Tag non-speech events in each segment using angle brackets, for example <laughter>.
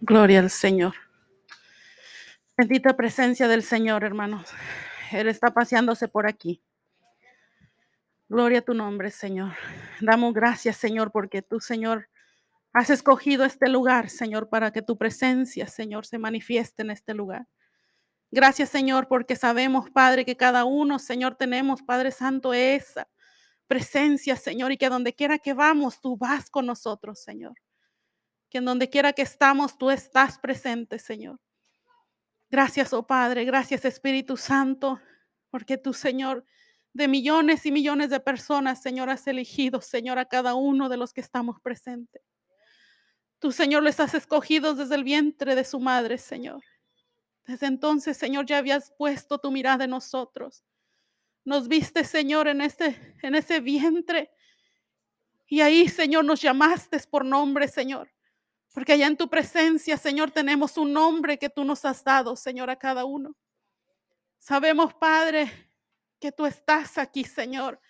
Gloria al Señor. Bendita presencia del Señor, hermanos. Él está paseándose por aquí. Gloria a tu nombre, Señor. Damos gracias, Señor, porque tú, Señor, has escogido este lugar, Señor, para que tu presencia, Señor, se manifieste en este lugar. Gracias, Señor, porque sabemos, Padre, que cada uno, Señor, tenemos, Padre Santo, esa presencia, Señor, y que donde quiera que vamos, tú vas con nosotros, Señor que en donde quiera que estamos, tú estás presente, Señor. Gracias, oh Padre, gracias Espíritu Santo, porque tú, Señor, de millones y millones de personas, Señor, has elegido, Señor, a cada uno de los que estamos presentes. Tú, Señor, les has escogido desde el vientre de su madre, Señor. Desde entonces, Señor, ya habías puesto tu mirada en nosotros. Nos viste, Señor, en, este, en ese vientre. Y ahí, Señor, nos llamaste por nombre, Señor. Porque allá en tu presencia, Señor, tenemos un nombre que tú nos has dado, Señor, a cada uno. Sabemos, Padre, que tú estás aquí, Señor.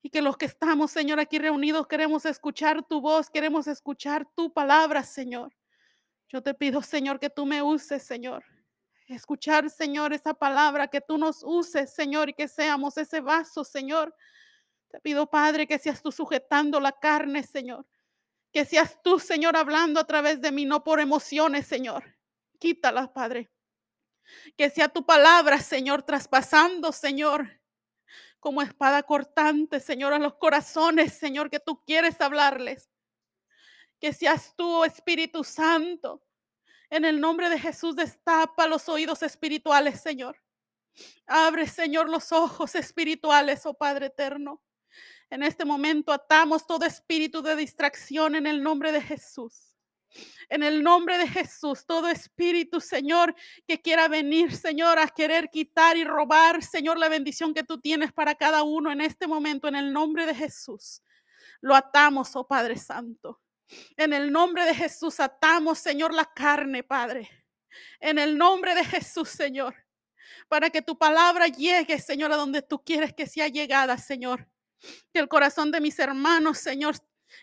Y que los que estamos, Señor, aquí reunidos queremos escuchar tu voz, queremos escuchar tu palabra, Señor. Yo te pido, Señor, que tú me uses, Señor. Escuchar, Señor, esa palabra, que tú nos uses, Señor, y que seamos ese vaso, Señor. Te pido, Padre, que seas tú sujetando la carne, Señor que seas tú, Señor, hablando a través de mí, no por emociones, Señor. Quítalas, Padre. Que sea tu palabra, Señor, traspasando, Señor, como espada cortante, Señor, a los corazones, Señor, que tú quieres hablarles. Que seas tú, Espíritu Santo. En el nombre de Jesús, destapa los oídos espirituales, Señor. Abre, Señor, los ojos espirituales, oh Padre eterno. En este momento atamos todo espíritu de distracción en el nombre de Jesús. En el nombre de Jesús, todo espíritu, Señor, que quiera venir, Señor, a querer quitar y robar, Señor, la bendición que tú tienes para cada uno en este momento, en el nombre de Jesús. Lo atamos, oh Padre Santo. En el nombre de Jesús atamos, Señor, la carne, Padre. En el nombre de Jesús, Señor. Para que tu palabra llegue, Señor, a donde tú quieres que sea llegada, Señor. Que el corazón de mis hermanos, Señor,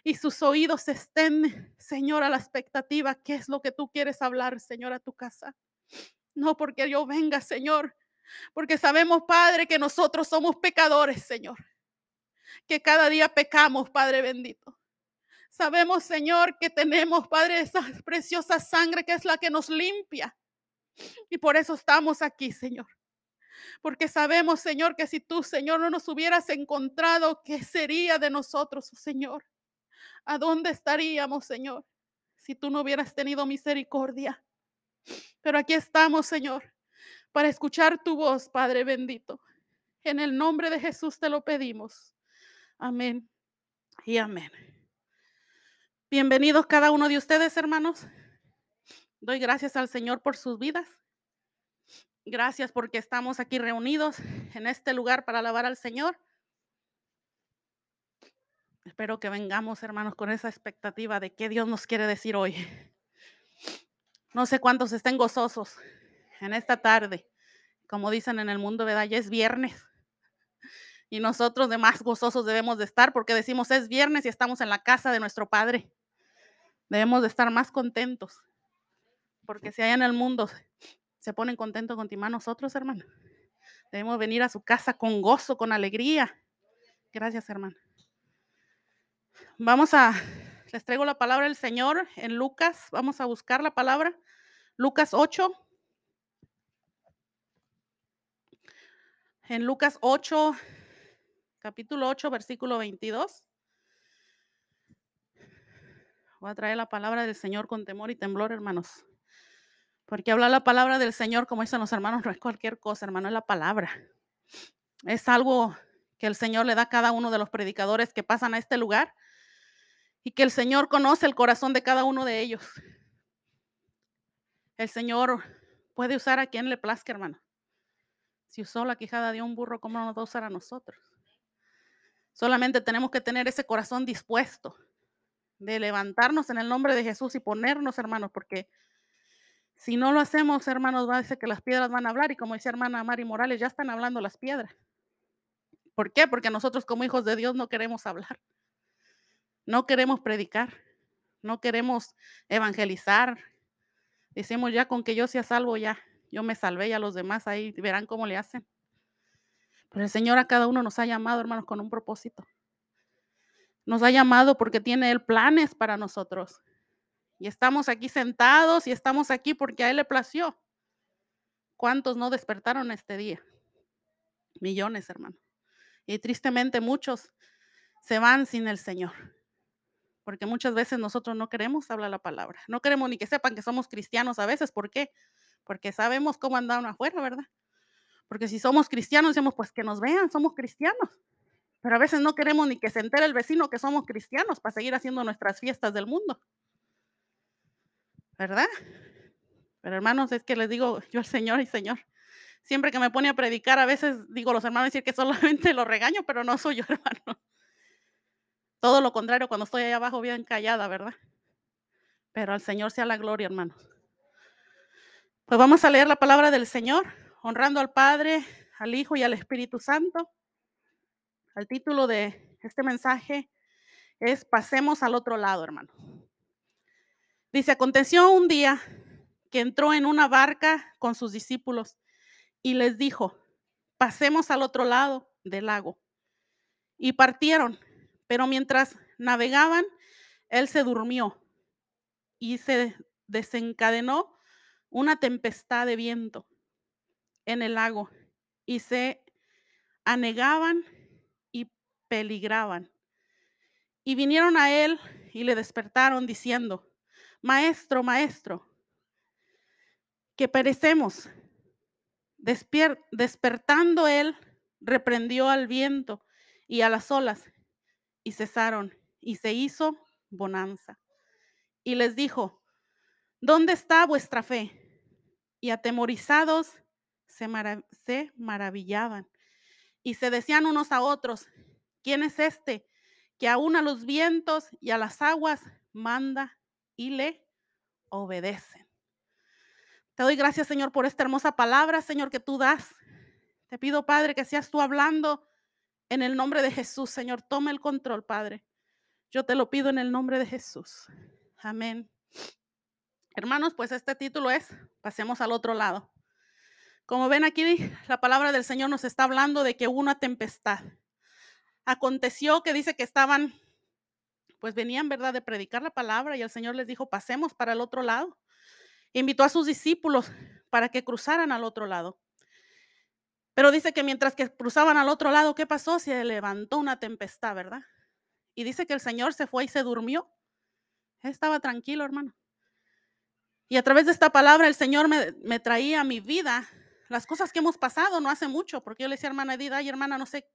y sus oídos estén, Señor, a la expectativa. ¿Qué es lo que tú quieres hablar, Señor, a tu casa? No porque yo venga, Señor, porque sabemos, Padre, que nosotros somos pecadores, Señor. Que cada día pecamos, Padre bendito. Sabemos, Señor, que tenemos, Padre, esa preciosa sangre que es la que nos limpia. Y por eso estamos aquí, Señor porque sabemos, Señor, que si tú, Señor, no nos hubieras encontrado, ¿qué sería de nosotros, Señor? ¿A dónde estaríamos, Señor, si tú no hubieras tenido misericordia? Pero aquí estamos, Señor, para escuchar tu voz, Padre bendito. En el nombre de Jesús te lo pedimos. Amén y amén. Bienvenidos cada uno de ustedes, hermanos. Doy gracias al Señor por sus vidas. Gracias porque estamos aquí reunidos en este lugar para alabar al Señor. Espero que vengamos, hermanos, con esa expectativa de qué Dios nos quiere decir hoy. No sé cuántos estén gozosos en esta tarde. Como dicen en el mundo, ¿verdad? Ya es viernes. Y nosotros de más gozosos debemos de estar porque decimos es viernes y estamos en la casa de nuestro Padre. Debemos de estar más contentos. Porque si hay en el mundo se ponen contentos contigo nosotros, hermano. Debemos venir a su casa con gozo, con alegría. Gracias, hermano. Vamos a, les traigo la palabra del Señor en Lucas. Vamos a buscar la palabra. Lucas 8. En Lucas 8, capítulo 8, versículo 22. Voy a traer la palabra del Señor con temor y temblor, hermanos. Porque hablar la palabra del Señor, como dicen los hermanos, no es cualquier cosa, hermano, es la palabra. Es algo que el Señor le da a cada uno de los predicadores que pasan a este lugar y que el Señor conoce el corazón de cada uno de ellos. El Señor puede usar a quien le plazca, hermano. Si usó la quijada de un burro, ¿cómo no nos va a usar a nosotros? Solamente tenemos que tener ese corazón dispuesto de levantarnos en el nombre de Jesús y ponernos, hermanos, porque si no lo hacemos, hermanos, va a decir que las piedras van a hablar y como dice hermana Mari Morales, ya están hablando las piedras. ¿Por qué? Porque nosotros como hijos de Dios no queremos hablar. No queremos predicar, no queremos evangelizar. Decimos ya con que yo sea salvo, ya, yo me salvé y a los demás ahí verán cómo le hacen. Pero el Señor a cada uno nos ha llamado, hermanos, con un propósito. Nos ha llamado porque tiene Él planes para nosotros. Y estamos aquí sentados y estamos aquí porque a Él le plació. ¿Cuántos no despertaron este día? Millones, hermano. Y tristemente muchos se van sin el Señor. Porque muchas veces nosotros no queremos hablar la palabra. No queremos ni que sepan que somos cristianos a veces. ¿Por qué? Porque sabemos cómo andan afuera, ¿verdad? Porque si somos cristianos, decimos, pues que nos vean, somos cristianos. Pero a veces no queremos ni que se entere el vecino que somos cristianos para seguir haciendo nuestras fiestas del mundo. ¿Verdad? Pero hermanos, es que les digo yo al Señor y Señor, siempre que me pone a predicar, a veces digo los hermanos decir que <laughs> solamente lo regaño, pero no soy yo, <laughs> hermano. Todo lo contrario, cuando estoy allá abajo bien callada, ¿verdad? Pero al Señor sea la gloria, hermanos. Pues vamos a leer la palabra del Señor, honrando al Padre, al Hijo y al Espíritu Santo. El título de este mensaje es Pasemos al otro lado, hermano. Dice, aconteció un día que entró en una barca con sus discípulos y les dijo, pasemos al otro lado del lago. Y partieron, pero mientras navegaban, él se durmió y se desencadenó una tempestad de viento en el lago y se anegaban peligraban. Y vinieron a él y le despertaron diciendo, Maestro, maestro, que perecemos. despertando él, reprendió al viento y a las olas, y cesaron, y se hizo bonanza. Y les dijo, ¿dónde está vuestra fe? Y atemorizados se, se maravillaban y se decían unos a otros, ¿quién es este que aún a los vientos y a las aguas manda y le obedecen? Te doy gracias, Señor, por esta hermosa palabra, Señor, que tú das. Te pido, Padre, que seas tú hablando en el nombre de Jesús, Señor. Toma el control, Padre. Yo te lo pido en el nombre de Jesús. Amén. Hermanos, pues este título es, pasemos al otro lado. Como ven aquí, la palabra del Señor nos está hablando de que una tempestad. Aconteció que dice que estaban, pues venían, ¿verdad?, de predicar la palabra y el Señor les dijo, pasemos para el otro lado. Invitó a sus discípulos para que cruzaran al otro lado. Pero dice que mientras que cruzaban al otro lado, ¿qué pasó? Se levantó una tempestad, ¿verdad? Y dice que el Señor se fue y se durmió. Estaba tranquilo, hermano. Y a través de esta palabra el Señor me, traía a mi vida las cosas que hemos pasado no hace mucho, porque yo le decía a hermana Edith, ay hermana, no sé,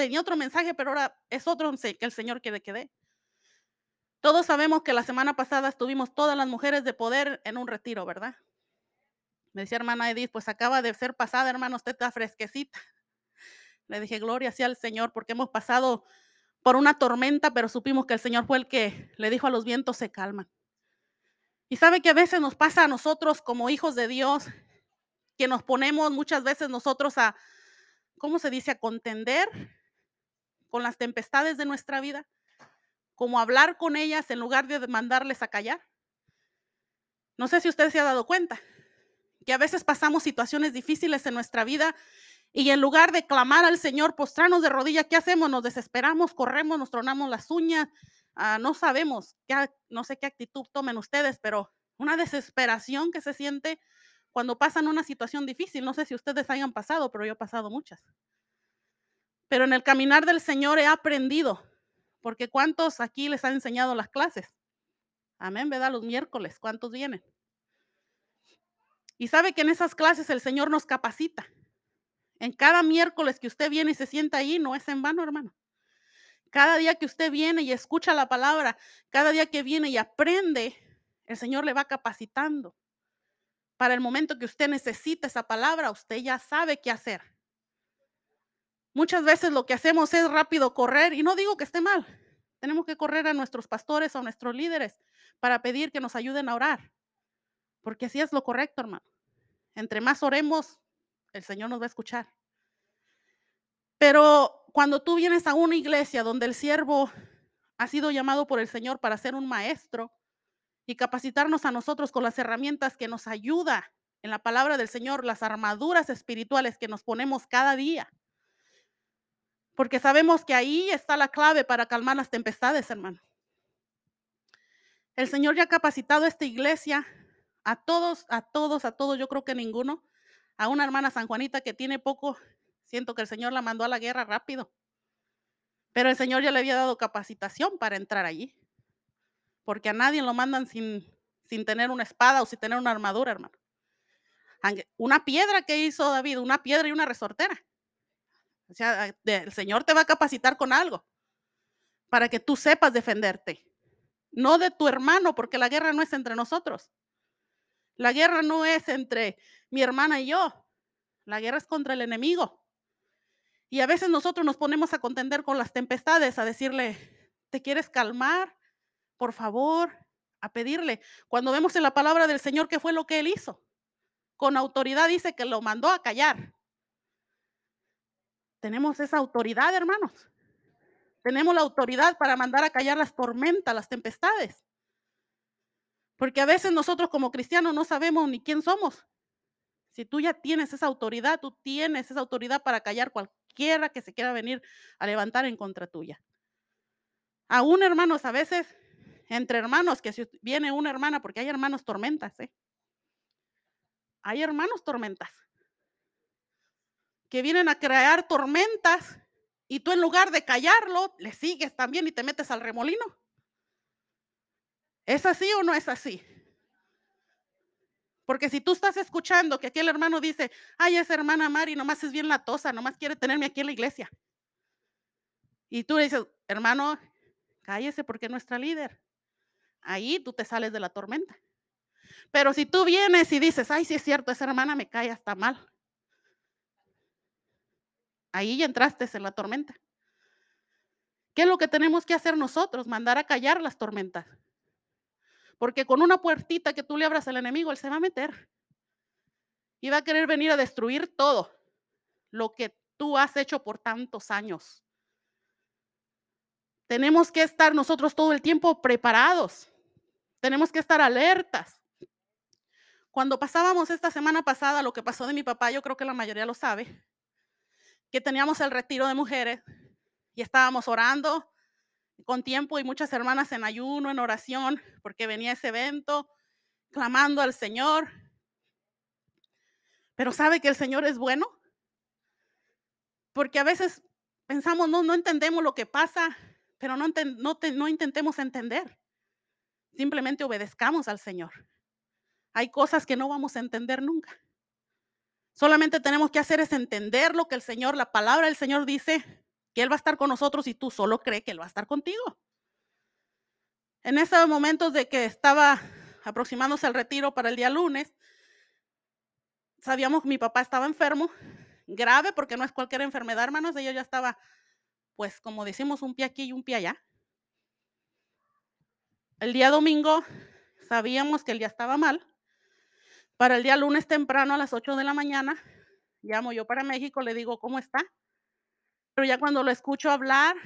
tenía otro mensaje, pero ahora es otro que el Señor quiere que dé. Todos sabemos que la semana pasada estuvimos todas las mujeres de poder en un retiro, ¿verdad? Me decía hermana Edith, pues acaba de ser pasada, hermano, usted está fresquecita. Le dije, gloria sea al Señor, porque hemos pasado por una tormenta, pero supimos que el Señor fue el que le dijo a los vientos, se calman. Y sabe que a veces nos pasa a nosotros como hijos de Dios, que nos ponemos muchas veces nosotros a, ¿cómo se dice?, a contender con las tempestades de nuestra vida, como hablar con ellas en lugar de mandarles a callar. No sé si usted se ha dado cuenta, que a veces pasamos situaciones difíciles en nuestra vida y en lugar de clamar al Señor, postrarnos de rodillas, ¿qué hacemos? Nos desesperamos, corremos, nos tronamos las uñas, ah, no sabemos, qué, no sé qué actitud tomen ustedes, pero una desesperación que se siente cuando pasan una situación difícil. No sé si ustedes hayan pasado, pero yo he pasado muchas. Pero en el caminar del Señor he aprendido, porque ¿cuántos aquí les han enseñado las clases? Amén, ¿verdad? Los miércoles, ¿cuántos vienen? Y sabe que en esas clases el Señor nos capacita. En cada miércoles que usted viene y se sienta ahí, no es en vano, hermano. Cada día que usted viene y escucha la palabra, cada día que viene y aprende, el Señor le va capacitando. Para el momento que usted necesita esa palabra, usted ya sabe qué hacer. Muchas veces lo que hacemos es rápido correr, y no digo que esté mal. Tenemos que correr a nuestros pastores o a nuestros líderes para pedir que nos ayuden a orar. Porque así es lo correcto, hermano. Entre más oremos, el Señor nos va a escuchar. Pero cuando tú vienes a una iglesia donde el siervo ha sido llamado por el Señor para ser un maestro y capacitarnos a nosotros con las herramientas que nos ayuda en la palabra del Señor, las armaduras espirituales que nos ponemos cada día. Porque sabemos que ahí está la clave para calmar las tempestades, hermano. El Señor ya ha capacitado a esta iglesia, a todos, a todos, a todos, yo creo que ninguno, a una hermana San Juanita que tiene poco, siento que el Señor la mandó a la guerra rápido. Pero el Señor ya le había dado capacitación para entrar allí. Porque a nadie lo mandan sin, sin tener una espada o sin tener una armadura, hermano. Una piedra que hizo David, una piedra y una resortera. O sea, el Señor te va a capacitar con algo para que tú sepas defenderte. No de tu hermano, porque la guerra no es entre nosotros. La guerra no es entre mi hermana y yo. La guerra es contra el enemigo. Y a veces nosotros nos ponemos a contender con las tempestades, a decirle, ¿te quieres calmar? Por favor, a pedirle. Cuando vemos en la palabra del Señor qué fue lo que él hizo, con autoridad dice que lo mandó a callar. Tenemos esa autoridad, hermanos. Tenemos la autoridad para mandar a callar las tormentas, las tempestades. Porque a veces nosotros como cristianos no sabemos ni quién somos. Si tú ya tienes esa autoridad, tú tienes esa autoridad para callar cualquier quiera que se quiera venir a levantar en contra tuya. Aún hermanos, a veces entre hermanos, que si viene una hermana, porque hay hermanos tormentas, ¿eh? Hay hermanos tormentas que vienen a crear tormentas y tú en lugar de callarlo, le sigues también y te metes al remolino. ¿Es así o no es así? Porque si tú estás escuchando que aquel hermano dice, ay, esa hermana Mari nomás es bien latosa, nomás quiere tenerme aquí en la iglesia. Y tú le dices, hermano, cállese porque es nuestra líder. Ahí tú te sales de la tormenta. Pero si tú vienes y dices, ay, sí es cierto, esa hermana me cae hasta mal. Ahí ya entraste en la tormenta. ¿Qué es lo que tenemos que hacer nosotros? Mandar a callar las tormentas. Porque con una puertita que tú le abras al enemigo, él se va a meter. Y va a querer venir a destruir todo lo que tú has hecho por tantos años. Tenemos que estar nosotros todo el tiempo preparados. Tenemos que estar alertas. Cuando pasábamos esta semana pasada lo que pasó de mi papá, yo creo que la mayoría lo sabe, que teníamos el retiro de mujeres y estábamos orando con tiempo y muchas hermanas en ayuno, en oración, porque venía ese evento, clamando al Señor. Pero sabe que el Señor es bueno, porque a veces pensamos, no, no entendemos lo que pasa, pero no, no, no intentemos entender. Simplemente obedezcamos al Señor. Hay cosas que no vamos a entender nunca. Solamente tenemos que hacer es entender lo que el Señor, la palabra del Señor dice que Él va a estar con nosotros y tú solo crees que Él va a estar contigo. En esos momentos de que estaba aproximándose al retiro para el día lunes, sabíamos que mi papá estaba enfermo, grave, porque no es cualquier enfermedad, hermanos, ella ya estaba, pues como decimos, un pie aquí y un pie allá. El día domingo sabíamos que él ya estaba mal. Para el día lunes temprano a las 8 de la mañana, llamo yo para México, le digo, ¿cómo está? Pero ya cuando lo escucho hablar,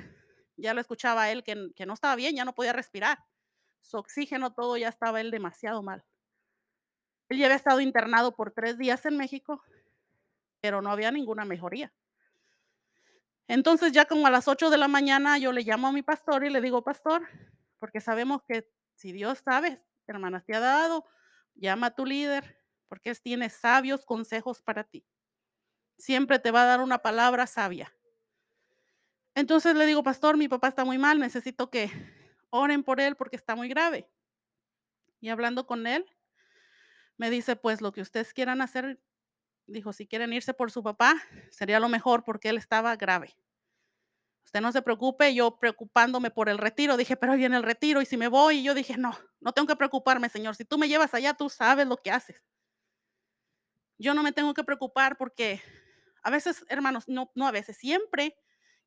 ya lo escuchaba él que, que no estaba bien, ya no podía respirar. Su oxígeno, todo ya estaba él demasiado mal. Él ya había estado internado por tres días en México, pero no había ninguna mejoría. Entonces ya como a las 8 de la mañana yo le llamo a mi pastor y le digo, pastor, porque sabemos que si Dios sabe, hermanas, te ha dado, llama a tu líder, porque Él tiene sabios consejos para ti. Siempre te va a dar una palabra sabia. Entonces le digo, pastor, mi papá está muy mal, necesito que oren por él porque está muy grave. Y hablando con él, me dice, pues lo que ustedes quieran hacer, dijo, si quieren irse por su papá, sería lo mejor porque él estaba grave. Usted no se preocupe, yo preocupándome por el retiro, dije, pero viene el retiro y si me voy, y yo dije, no, no tengo que preocuparme, Señor, si tú me llevas allá, tú sabes lo que haces. Yo no me tengo que preocupar porque a veces, hermanos, no, no a veces, siempre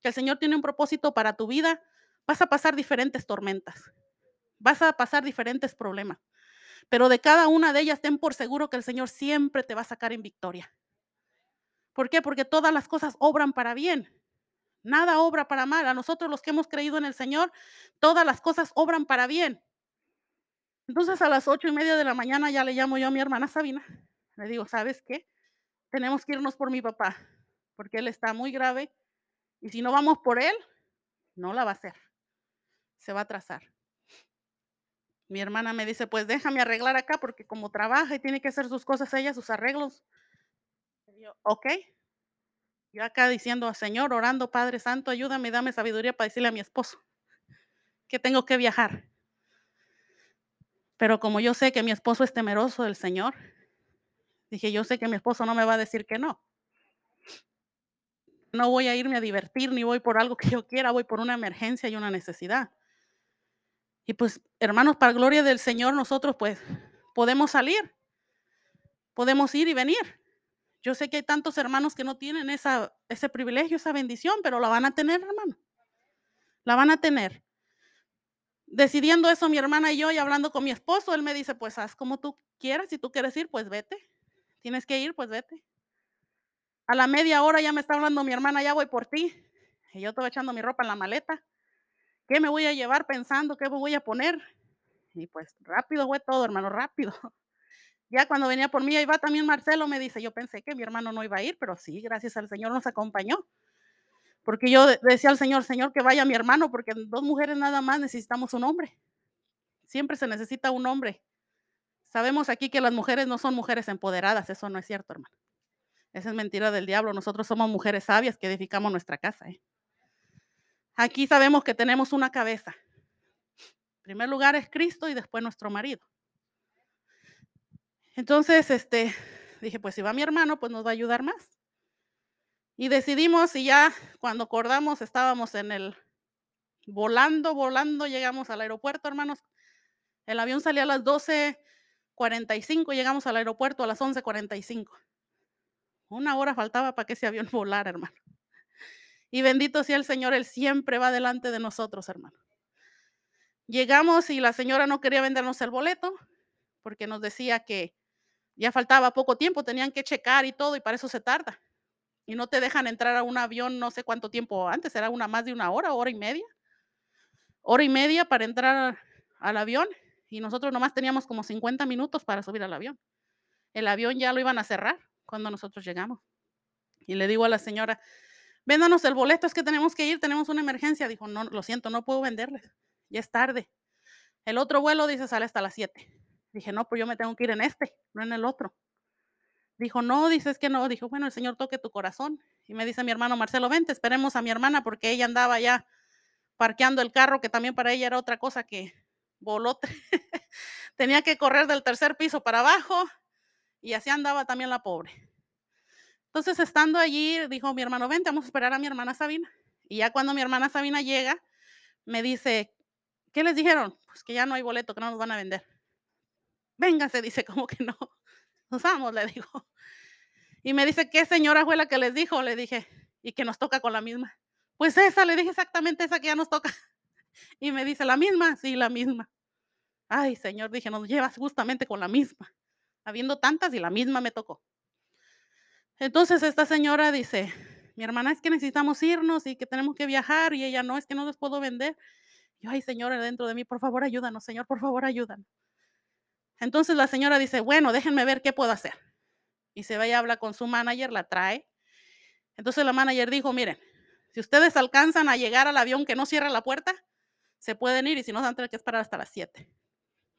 que el Señor tiene un propósito para tu vida, vas a pasar diferentes tormentas, vas a pasar diferentes problemas, pero de cada una de ellas ten por seguro que el Señor siempre te va a sacar en victoria. ¿Por qué? Porque todas las cosas obran para bien. Nada obra para mal. A nosotros los que hemos creído en el Señor, todas las cosas obran para bien. Entonces a las ocho y media de la mañana ya le llamo yo a mi hermana Sabina. Le digo, ¿sabes qué? Tenemos que irnos por mi papá, porque él está muy grave y si no vamos por él, no la va a hacer. Se va a atrasar. Mi hermana me dice, pues déjame arreglar acá porque como trabaja y tiene que hacer sus cosas ella, sus arreglos. yo, ok. Yo acá diciendo, Señor, orando, Padre Santo, ayúdame, dame sabiduría para decirle a mi esposo que tengo que viajar. Pero como yo sé que mi esposo es temeroso del Señor, dije, yo sé que mi esposo no me va a decir que no. No voy a irme a divertir ni voy por algo que yo quiera, voy por una emergencia y una necesidad. Y pues, hermanos, para gloria del Señor, nosotros pues podemos salir, podemos ir y venir. Yo sé que hay tantos hermanos que no tienen esa, ese privilegio, esa bendición, pero la van a tener, hermano. La van a tener. Decidiendo eso mi hermana y yo y hablando con mi esposo, él me dice, pues haz como tú quieras, si tú quieres ir, pues vete. Tienes que ir, pues vete. A la media hora ya me está hablando mi hermana, ya voy por ti. Y yo estaba echando mi ropa en la maleta. ¿Qué me voy a llevar pensando? ¿Qué me voy a poner? Y pues rápido fue todo, hermano, rápido. <laughs> Ya cuando venía por mí, ahí va también Marcelo, me dice, yo pensé que mi hermano no iba a ir, pero sí, gracias al Señor nos acompañó. Porque yo decía al Señor, Señor, que vaya mi hermano, porque dos mujeres nada más necesitamos un hombre. Siempre se necesita un hombre. Sabemos aquí que las mujeres no son mujeres empoderadas, eso no es cierto, hermano. Esa es mentira del diablo. Nosotros somos mujeres sabias que edificamos nuestra casa. ¿eh? Aquí sabemos que tenemos una cabeza. En primer lugar es Cristo y después nuestro marido. Entonces, este, dije, pues si va mi hermano, pues nos va a ayudar más. Y decidimos y ya cuando acordamos estábamos en el volando, volando, llegamos al aeropuerto, hermanos. El avión salía a las 12:45, llegamos al aeropuerto a las 11:45. Una hora faltaba para que ese avión <laughs> volara, hermano. Y bendito sea el Señor, Él siempre va delante de nosotros, hermano. Llegamos y la señora no quería vendernos el boleto porque nos decía que ya faltaba poco tiempo, tenían que checar y todo y para eso se tarda. Y no te dejan entrar a un avión no sé cuánto tiempo antes, era una más de una hora, hora y media. Hora y media para entrar al avión y nosotros nomás teníamos como 50 minutos para subir al avión. El avión ya lo iban a cerrar cuando nosotros llegamos. Y le digo a la señora, véndanos el boleto, es que tenemos que ir, tenemos una emergencia. Dijo, no, lo siento, no puedo venderles, ya es tarde. El otro vuelo dice sale hasta las 7. Dije, no, pues yo me tengo que ir en este, no en el otro. Dijo, no, dices que no. Dijo, bueno, el Señor toque tu corazón. Y me dice mi hermano Marcelo, vente, esperemos a mi hermana porque ella andaba ya parqueando el carro, que también para ella era otra cosa que voló. <laughs> Tenía que correr del tercer piso para abajo y así andaba también la pobre. Entonces, estando allí, dijo mi hermano, vente, vamos a esperar a mi hermana Sabina. Y ya cuando mi hermana Sabina llega, me dice, ¿qué les dijeron? Pues que ya no hay boleto, que no nos van a vender. Véngase, dice, <laughs> como que no. Nos vamos, le digo. Y me dice, ¿qué señora fue la que les dijo? Le dije, y que nos toca con la misma. Pues esa, le dije exactamente esa que ya nos toca. Y me dice, ¿la misma? Sí, la misma. Ay, Señor, dije, nos llevas justamente con la misma. Habiendo tantas y la misma me tocó. Entonces esta señora dice, mi hermana es que necesitamos irnos y que tenemos que viajar y ella no, es que no les puedo vender. Yo, ay, señora, dentro de mí, por favor, ayúdanos, Señor, por favor, ayúdanos. Entonces la señora dice, bueno, déjenme ver qué puedo hacer. Y se va y habla con su manager, la trae. Entonces la manager dijo, miren, si ustedes alcanzan a llegar al avión que no cierra la puerta, se pueden ir y si no, van a tener que esperar hasta las 7.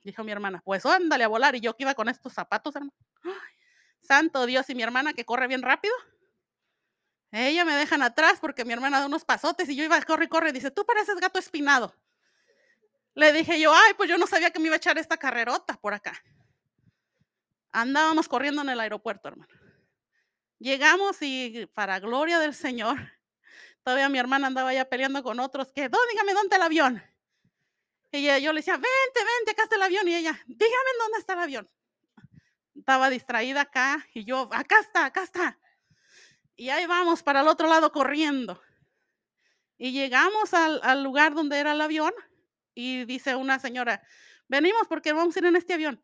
Dijo mi hermana, pues ándale a volar. Y yo que iba con estos zapatos, hermano. santo Dios, y mi hermana que corre bien rápido. Ella me dejan atrás porque mi hermana da unos pasotes y yo iba, a correr y corre. Dice, tú pareces gato espinado. Le dije yo, ay, pues yo no sabía que me iba a echar esta carrerota por acá. Andábamos corriendo en el aeropuerto, hermano. Llegamos y para gloria del Señor, todavía mi hermana andaba ya peleando con otros que, no, dígame dónde está el avión. Y yo le decía, vente, vente, acá está el avión. Y ella, dígame dónde está el avión. Estaba distraída acá y yo, acá está, acá está. Y ahí vamos para el otro lado corriendo. Y llegamos al, al lugar donde era el avión y dice una señora, venimos porque vamos a ir en este avión.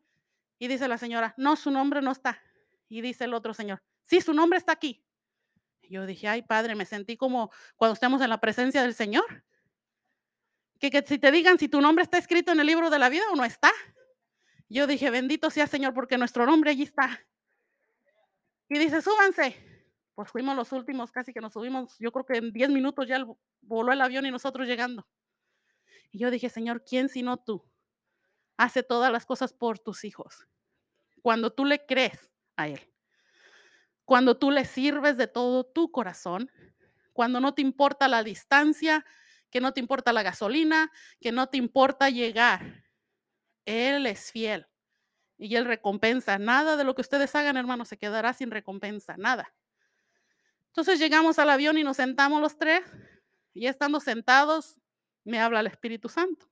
Y dice la señora, no, su nombre no está. Y dice el otro señor, sí, su nombre está aquí. Yo dije, ay Padre, me sentí como cuando estamos en la presencia del Señor. Que, que si te digan si tu nombre está escrito en el libro de la vida o no está. Yo dije, bendito sea Señor, porque nuestro nombre allí está. Y dice, súbanse. Pues fuimos los últimos, casi que nos subimos. Yo creo que en 10 minutos ya voló el avión y nosotros llegando. Y yo dije, Señor, ¿quién sino tú hace todas las cosas por tus hijos? Cuando tú le crees a Él, cuando tú le sirves de todo tu corazón, cuando no te importa la distancia, que no te importa la gasolina, que no te importa llegar. Él es fiel y Él recompensa. Nada de lo que ustedes hagan, hermanos, se quedará sin recompensa, nada. Entonces llegamos al avión y nos sentamos los tres y estando sentados me habla el Espíritu Santo.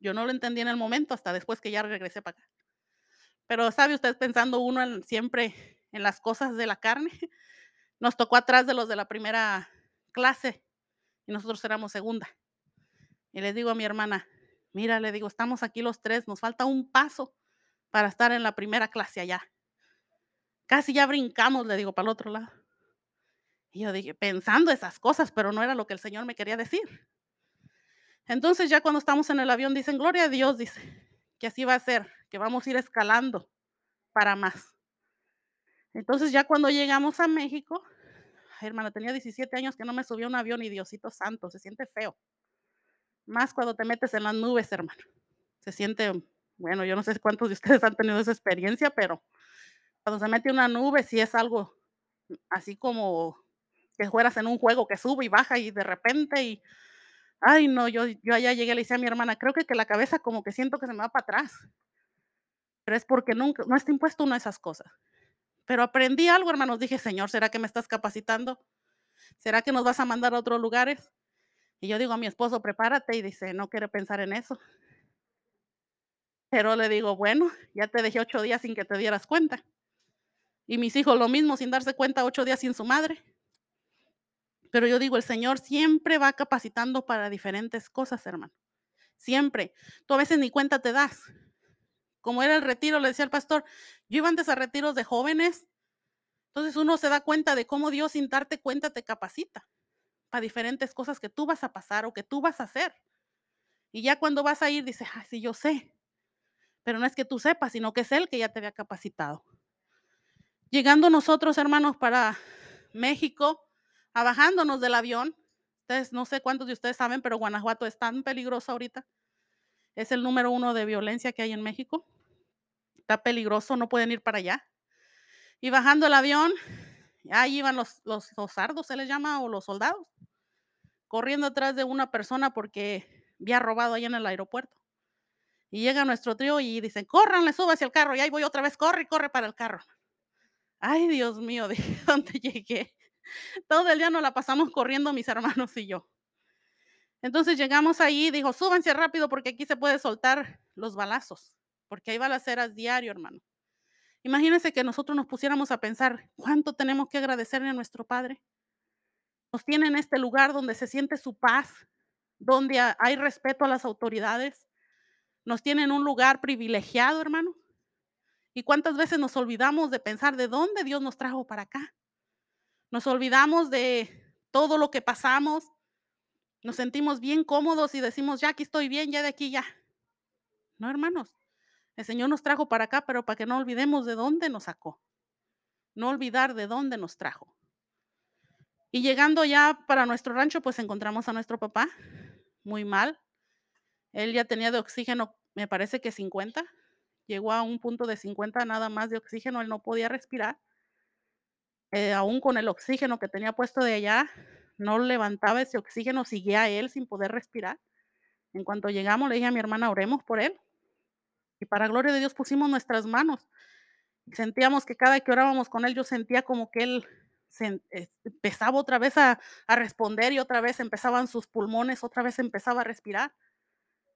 Yo no lo entendí en el momento hasta después que ya regresé para acá. Pero sabe usted pensando uno en, siempre en las cosas de la carne. <laughs> Nos tocó atrás de los de la primera clase y nosotros éramos segunda. Y le digo a mi hermana, mira, le digo, estamos aquí los tres, nos falta un paso para estar en la primera clase allá. Casi ya brincamos, le digo, para el otro lado. Y yo dije, pensando esas cosas, pero no era lo que el Señor me quería decir. Entonces ya cuando estamos en el avión dicen, gloria a Dios, dice, que así va a ser, que vamos a ir escalando para más. Entonces ya cuando llegamos a México, hermana, tenía 17 años que no me subía un avión y Diosito santo, se siente feo. Más cuando te metes en las nubes, hermano. Se siente, bueno, yo no sé cuántos de ustedes han tenido esa experiencia, pero cuando se mete una nube, sí es algo así como que fueras en un juego que sube y baja y de repente y, ay no, yo, yo allá llegué y le decía a mi hermana, creo que, que la cabeza como que siento que se me va para atrás. Pero es porque nunca, no está impuesto una de esas cosas. Pero aprendí algo, hermanos. Dije, Señor, ¿será que me estás capacitando? ¿Será que nos vas a mandar a otros lugares? Y yo digo a mi esposo, prepárate. Y dice, no quiere pensar en eso. Pero le digo, bueno, ya te dejé ocho días sin que te dieras cuenta. Y mis hijos lo mismo, sin darse cuenta, ocho días sin su madre. Pero yo digo, el Señor siempre va capacitando para diferentes cosas, hermano. Siempre. Tú a veces ni cuenta te das como era el retiro, le decía el pastor, yo iba antes a retiros de jóvenes, entonces uno se da cuenta de cómo Dios sin darte cuenta te capacita para diferentes cosas que tú vas a pasar o que tú vas a hacer. Y ya cuando vas a ir, dices, ah, sí, yo sé. Pero no es que tú sepas, sino que es Él que ya te había capacitado. Llegando nosotros, hermanos, para México, bajándonos del avión, ustedes, no sé cuántos de ustedes saben, pero Guanajuato es tan peligroso ahorita. Es el número uno de violencia que hay en México está peligroso, no pueden ir para allá. Y bajando el avión, ahí iban los, los, sardos, se les llama, o los soldados, corriendo atrás de una persona porque había robado ahí en el aeropuerto. Y llega nuestro trío y dicen, corran, le sube hacia el carro. Y ahí voy otra vez, corre corre para el carro. Ay, Dios mío, <laughs> ¿de dónde llegué? Todo el día nos la pasamos corriendo mis hermanos y yo. Entonces llegamos ahí, dijo, súbanse rápido porque aquí se puede soltar los balazos porque hay balaceras diario, hermano. Imagínense que nosotros nos pusiéramos a pensar cuánto tenemos que agradecerle a nuestro Padre. Nos tiene en este lugar donde se siente su paz, donde hay respeto a las autoridades. Nos tiene en un lugar privilegiado, hermano. ¿Y cuántas veces nos olvidamos de pensar de dónde Dios nos trajo para acá? Nos olvidamos de todo lo que pasamos. Nos sentimos bien cómodos y decimos, ya aquí estoy bien, ya de aquí ya. No, hermanos. El Señor nos trajo para acá, pero para que no olvidemos de dónde nos sacó. No olvidar de dónde nos trajo. Y llegando ya para nuestro rancho, pues encontramos a nuestro papá muy mal. Él ya tenía de oxígeno, me parece que 50. Llegó a un punto de 50 nada más de oxígeno, él no podía respirar. Eh, aún con el oxígeno que tenía puesto de allá, no levantaba ese oxígeno, seguía él sin poder respirar. En cuanto llegamos, le dije a mi hermana, oremos por él. Y para gloria de Dios pusimos nuestras manos. Sentíamos que cada que orábamos con Él, yo sentía como que Él empezaba otra vez a, a responder y otra vez empezaban sus pulmones, otra vez empezaba a respirar.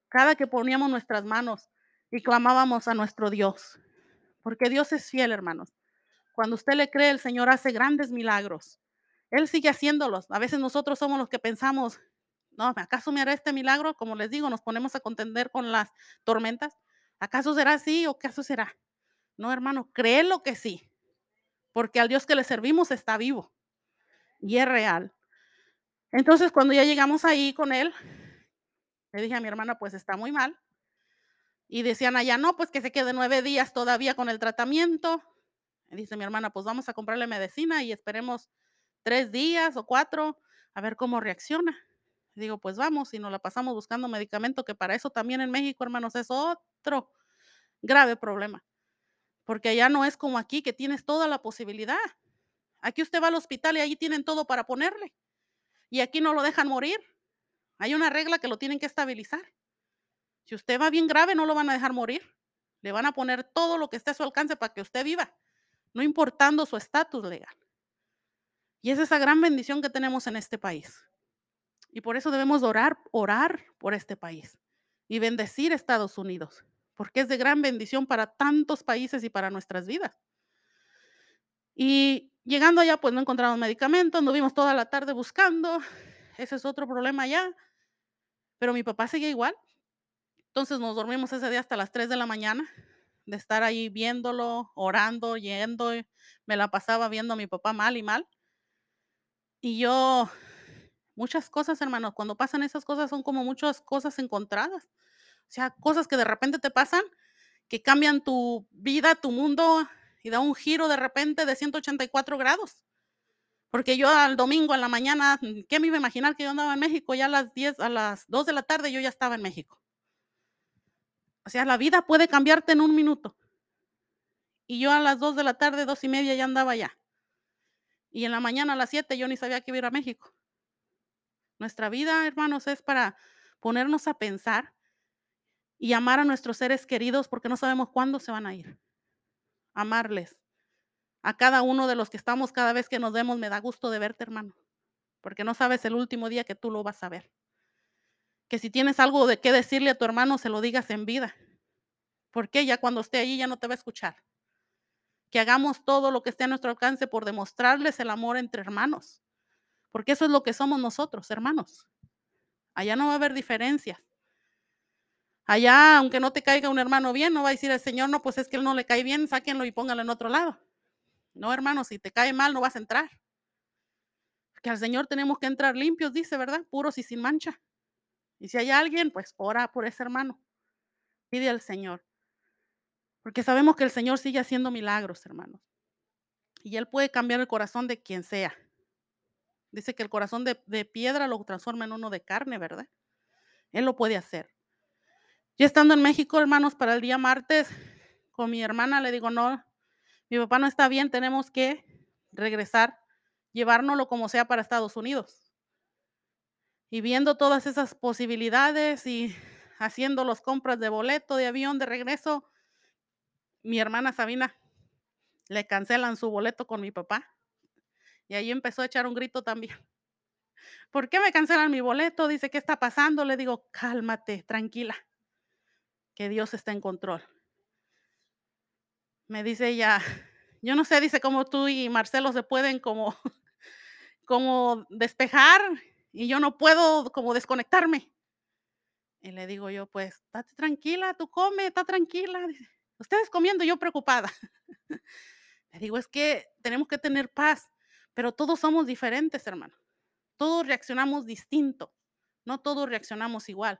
Cada que poníamos nuestras manos y clamábamos a nuestro Dios. Porque Dios es fiel, hermanos. Cuando usted le cree, el Señor hace grandes milagros. Él sigue haciéndolos. A veces nosotros somos los que pensamos, no, ¿acaso me hará este milagro? Como les digo, nos ponemos a contender con las tormentas. ¿Acaso será así o acaso será? No, hermano, créelo que sí, porque al Dios que le servimos está vivo. Y es real. Entonces, cuando ya llegamos ahí con él, le dije a mi hermana, pues está muy mal. Y decían allá, no, pues que se quede nueve días todavía con el tratamiento. Y dice mi hermana, pues vamos a comprarle medicina y esperemos tres días o cuatro a ver cómo reacciona. Digo, pues vamos y nos la pasamos buscando medicamento, que para eso también en México, hermanos, es otro grave problema. Porque allá no es como aquí, que tienes toda la posibilidad. Aquí usted va al hospital y allí tienen todo para ponerle. Y aquí no lo dejan morir. Hay una regla que lo tienen que estabilizar. Si usted va bien grave, no lo van a dejar morir. Le van a poner todo lo que esté a su alcance para que usted viva, no importando su estatus legal. Y es esa gran bendición que tenemos en este país. Y por eso debemos orar, orar por este país y bendecir Estados Unidos, porque es de gran bendición para tantos países y para nuestras vidas. Y llegando allá, pues no encontramos medicamentos, vimos toda la tarde buscando. Ese es otro problema allá. Pero mi papá seguía igual. Entonces nos dormimos ese día hasta las 3 de la mañana, de estar ahí viéndolo, orando, yendo. Me la pasaba viendo a mi papá mal y mal. Y yo, muchas cosas, hermanos, cuando pasan esas cosas son como muchas cosas encontradas. O sea, cosas que de repente te pasan, que cambian tu vida, tu mundo y da un giro de repente de 184 grados. Porque yo al domingo en la mañana, ¿qué me iba a imaginar que yo andaba en México? Ya a las 10, a las 2 de la tarde yo ya estaba en México. O sea, la vida puede cambiarte en un minuto. Y yo a las 2 de la tarde, dos y media ya andaba allá. Y en la mañana a las 7 yo ni sabía que iba a ir a México. Nuestra vida, hermanos, es para ponernos a pensar y amar a nuestros seres queridos porque no sabemos cuándo se van a ir amarles. A cada uno de los que estamos cada vez que nos vemos, me da gusto de verte, hermano, porque no sabes el último día que tú lo vas a ver. Que si tienes algo de qué decirle a tu hermano, se lo digas en vida, porque ya cuando esté allí ya no te va a escuchar. Que hagamos todo lo que esté a nuestro alcance por demostrarles el amor entre hermanos, porque eso es lo que somos nosotros, hermanos. Allá no va a haber diferencias. Allá, aunque no te caiga un hermano bien, no va a decir el Señor, no, pues es que él no le cae bien, sáquenlo y pónganlo en otro lado. No, hermano, si te cae mal, no vas a entrar. Que al Señor tenemos que entrar limpios, dice, ¿verdad? Puros y sin mancha. Y si hay alguien, pues ora por ese hermano. Pide al Señor. Porque sabemos que el Señor sigue haciendo milagros, hermanos. Y Él puede cambiar el corazón de quien sea. Dice que el corazón de, piedra lo transforma en uno de carne, ¿verdad? Él lo puede hacer. Ya estando en México, hermanos, para el día martes, con mi hermana le digo, no, mi papá no está bien, tenemos que regresar, llevárnoslo como sea para Estados Unidos. Y viendo todas esas posibilidades y haciendo las compras de boleto, de avión, de regreso, mi hermana Sabina le cancelan su boleto con mi papá. Y ahí empezó a echar un grito también. ¿Por qué me cancelan mi boleto? Dice, ¿qué está pasando? Le digo, cálmate, tranquila que Dios está en control. Me dice ella, <laughs> yo no sé, dice cómo tú y Marcelo se pueden como, <laughs> como despejar y yo no puedo como desconectarme. Y le digo yo, pues, estate tranquila, tú come, está tranquila. Ustedes comiendo, yo preocupada. <laughs> Le digo, es que tenemos que tener paz, pero todos somos diferentes, hermano. Todos reaccionamos distinto, no todos reaccionamos igual.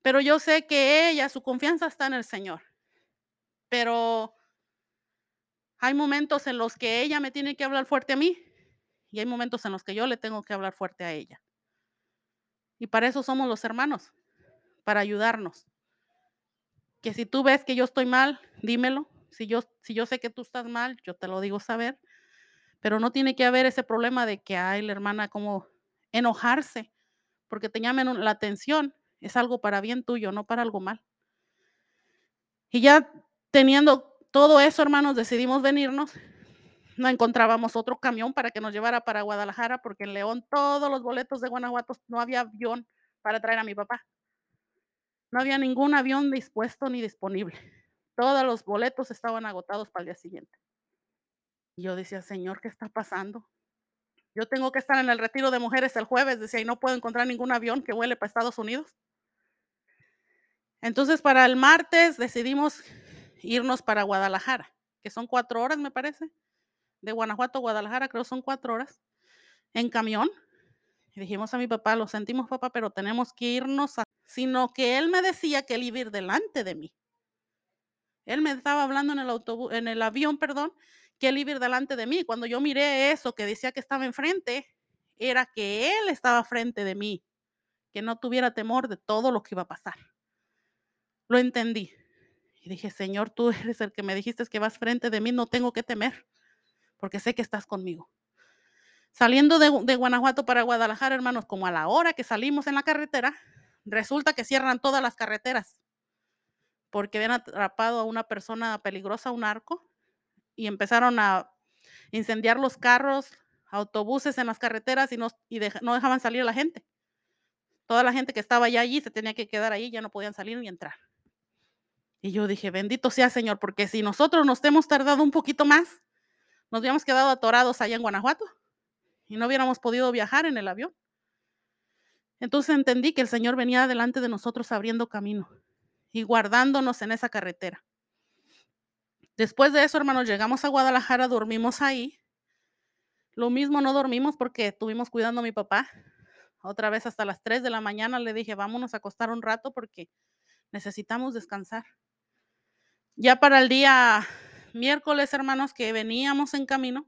Pero yo sé que ella, su confianza está en el Señor. Pero hay momentos en los que ella me tiene que hablar fuerte a mí y hay momentos en los que yo le tengo que hablar fuerte a ella. Y para eso somos los hermanos, para ayudarnos. Que si tú ves que yo estoy mal, dímelo. Si yo, si yo sé que tú estás mal, yo te lo digo saber. Pero no tiene que haber ese problema de que hay la hermana como enojarse porque te llamen la atención es algo para bien tuyo, no para algo mal. Y ya teniendo todo eso, hermanos, decidimos venirnos. No encontrábamos otro camión para que nos llevara para Guadalajara, porque en León todos los boletos de Guanajuato no había avión para traer a mi papá. No había ningún avión dispuesto ni disponible. Todos los boletos estaban agotados para el día siguiente. Y yo decía, Señor, ¿qué está pasando? Yo tengo que estar en el retiro de mujeres el jueves, decía, y no puedo encontrar ningún avión que vuele para Estados Unidos. Entonces, para el martes decidimos irnos para Guadalajara, que son cuatro horas, me parece. De Guanajuato a Guadalajara, creo son cuatro horas. en camión. Y dijimos a mi papá, lo sentimos papá, pero tenemos que irnos, a... sino que él me decía que él iba a ir delante de mí. Él me estaba hablando en el autobús, en el avión, perdón, ir delante de mí. Cuando yo miré eso que decía que estaba enfrente, era que él estaba frente de mí, que no tuviera temor de todo lo que iba a pasar. Lo entendí. Y dije, Señor, tú <laughs> eres el que me dijiste que vas frente de mí, no tengo que temer, porque sé que estás conmigo. Saliendo de, de, Guanajuato para Guadalajara, hermanos, como a la hora que salimos en la carretera, resulta que cierran todas las carreteras porque habían atrapado a una persona peligrosa, un arco, y empezaron a incendiar los carros, autobuses en las carreteras y no, y no dejaban salir a la gente. Toda la gente que estaba ya allí se tenía que quedar ahí, ya no podían salir ni entrar. Y yo dije, bendito sea Señor, porque si nosotros nos hemos tardado un poquito más, nos hubiéramos quedado atorados allá en Guanajuato y no hubiéramos podido viajar en el avión. Entonces entendí que el Señor venía delante de nosotros abriendo camino y guardándonos en esa carretera. Después de eso, hermanos, llegamos a Guadalajara, dormimos ahí. Lo mismo no dormimos porque estuvimos cuidando a mi papá. Otra vez hasta las 3 de la mañana le dije, vámonos a acostar un rato porque necesitamos descansar. Ya para el día miércoles, hermanos, que veníamos en camino,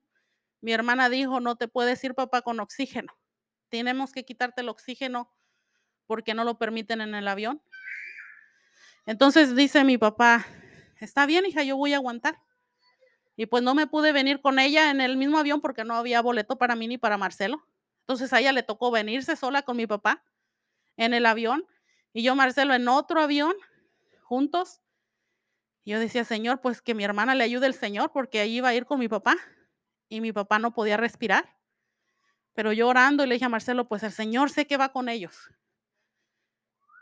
mi hermana dijo, no te puedes ir, papá, con oxígeno. Tenemos que quitarte el oxígeno porque no lo permiten en el avión. Entonces dice mi papá, está bien, hija, yo voy a aguantar. Y pues no me pude venir con ella en el mismo avión porque no había boleto para mí ni para Marcelo. Entonces a ella le tocó venirse sola con mi papá en el avión y yo, Marcelo, en otro avión, juntos. Yo decía, Señor, pues que mi hermana le ayude el Señor porque ahí iba a ir con mi papá y mi papá no podía respirar. Pero yo orando y le dije a Marcelo, pues el Señor sé que va con ellos.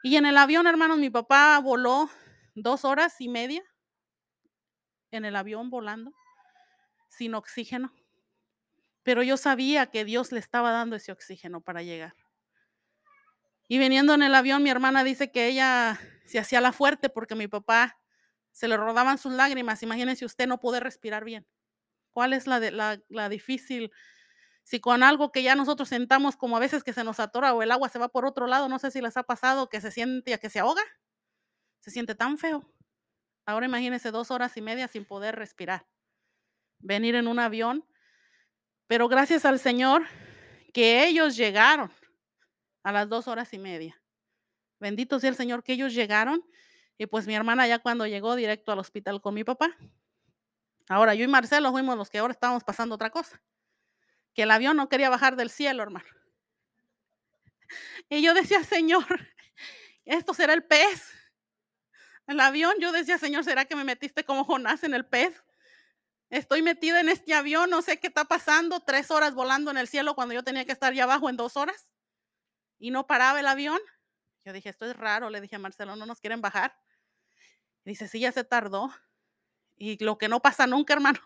Y en el avión, hermanos, mi papá voló dos horas y media en el avión volando, sin oxígeno. Pero yo sabía que Dios le estaba dando ese oxígeno para llegar. Y viniendo en el avión, mi hermana dice que ella se hacía la fuerte porque mi papá se le rodaban sus lágrimas. Imagínense usted no puede respirar bien. ¿Cuál es la, la, la difícil si con algo que ya nosotros sentamos como a veces que se nos atora o el agua se va por otro lado, no sé si les ha pasado que se siente que se ahoga, se siente tan feo. Ahora imagínense dos horas y media sin poder respirar, venir en un avión, pero gracias al Señor que ellos llegaron a las dos horas y media. Bendito sea el Señor que ellos llegaron y pues mi hermana ya cuando llegó directo al hospital con mi papá. Ahora yo y Marcelo fuimos los que ahora estábamos pasando otra cosa que el avión no quería bajar del cielo, hermano. Y yo decía, Señor, esto será el pez. El avión, yo decía, Señor, ¿será que me metiste como Jonás en el pez? Estoy metida en este avión, no sé qué está pasando, tres horas volando en el cielo cuando yo tenía que estar ya abajo en dos horas y no paraba el avión. Yo dije, esto es raro, le dije a Marcelo, no nos quieren bajar. dice, sí, ya se tardó. Y lo que no pasa nunca, hermano,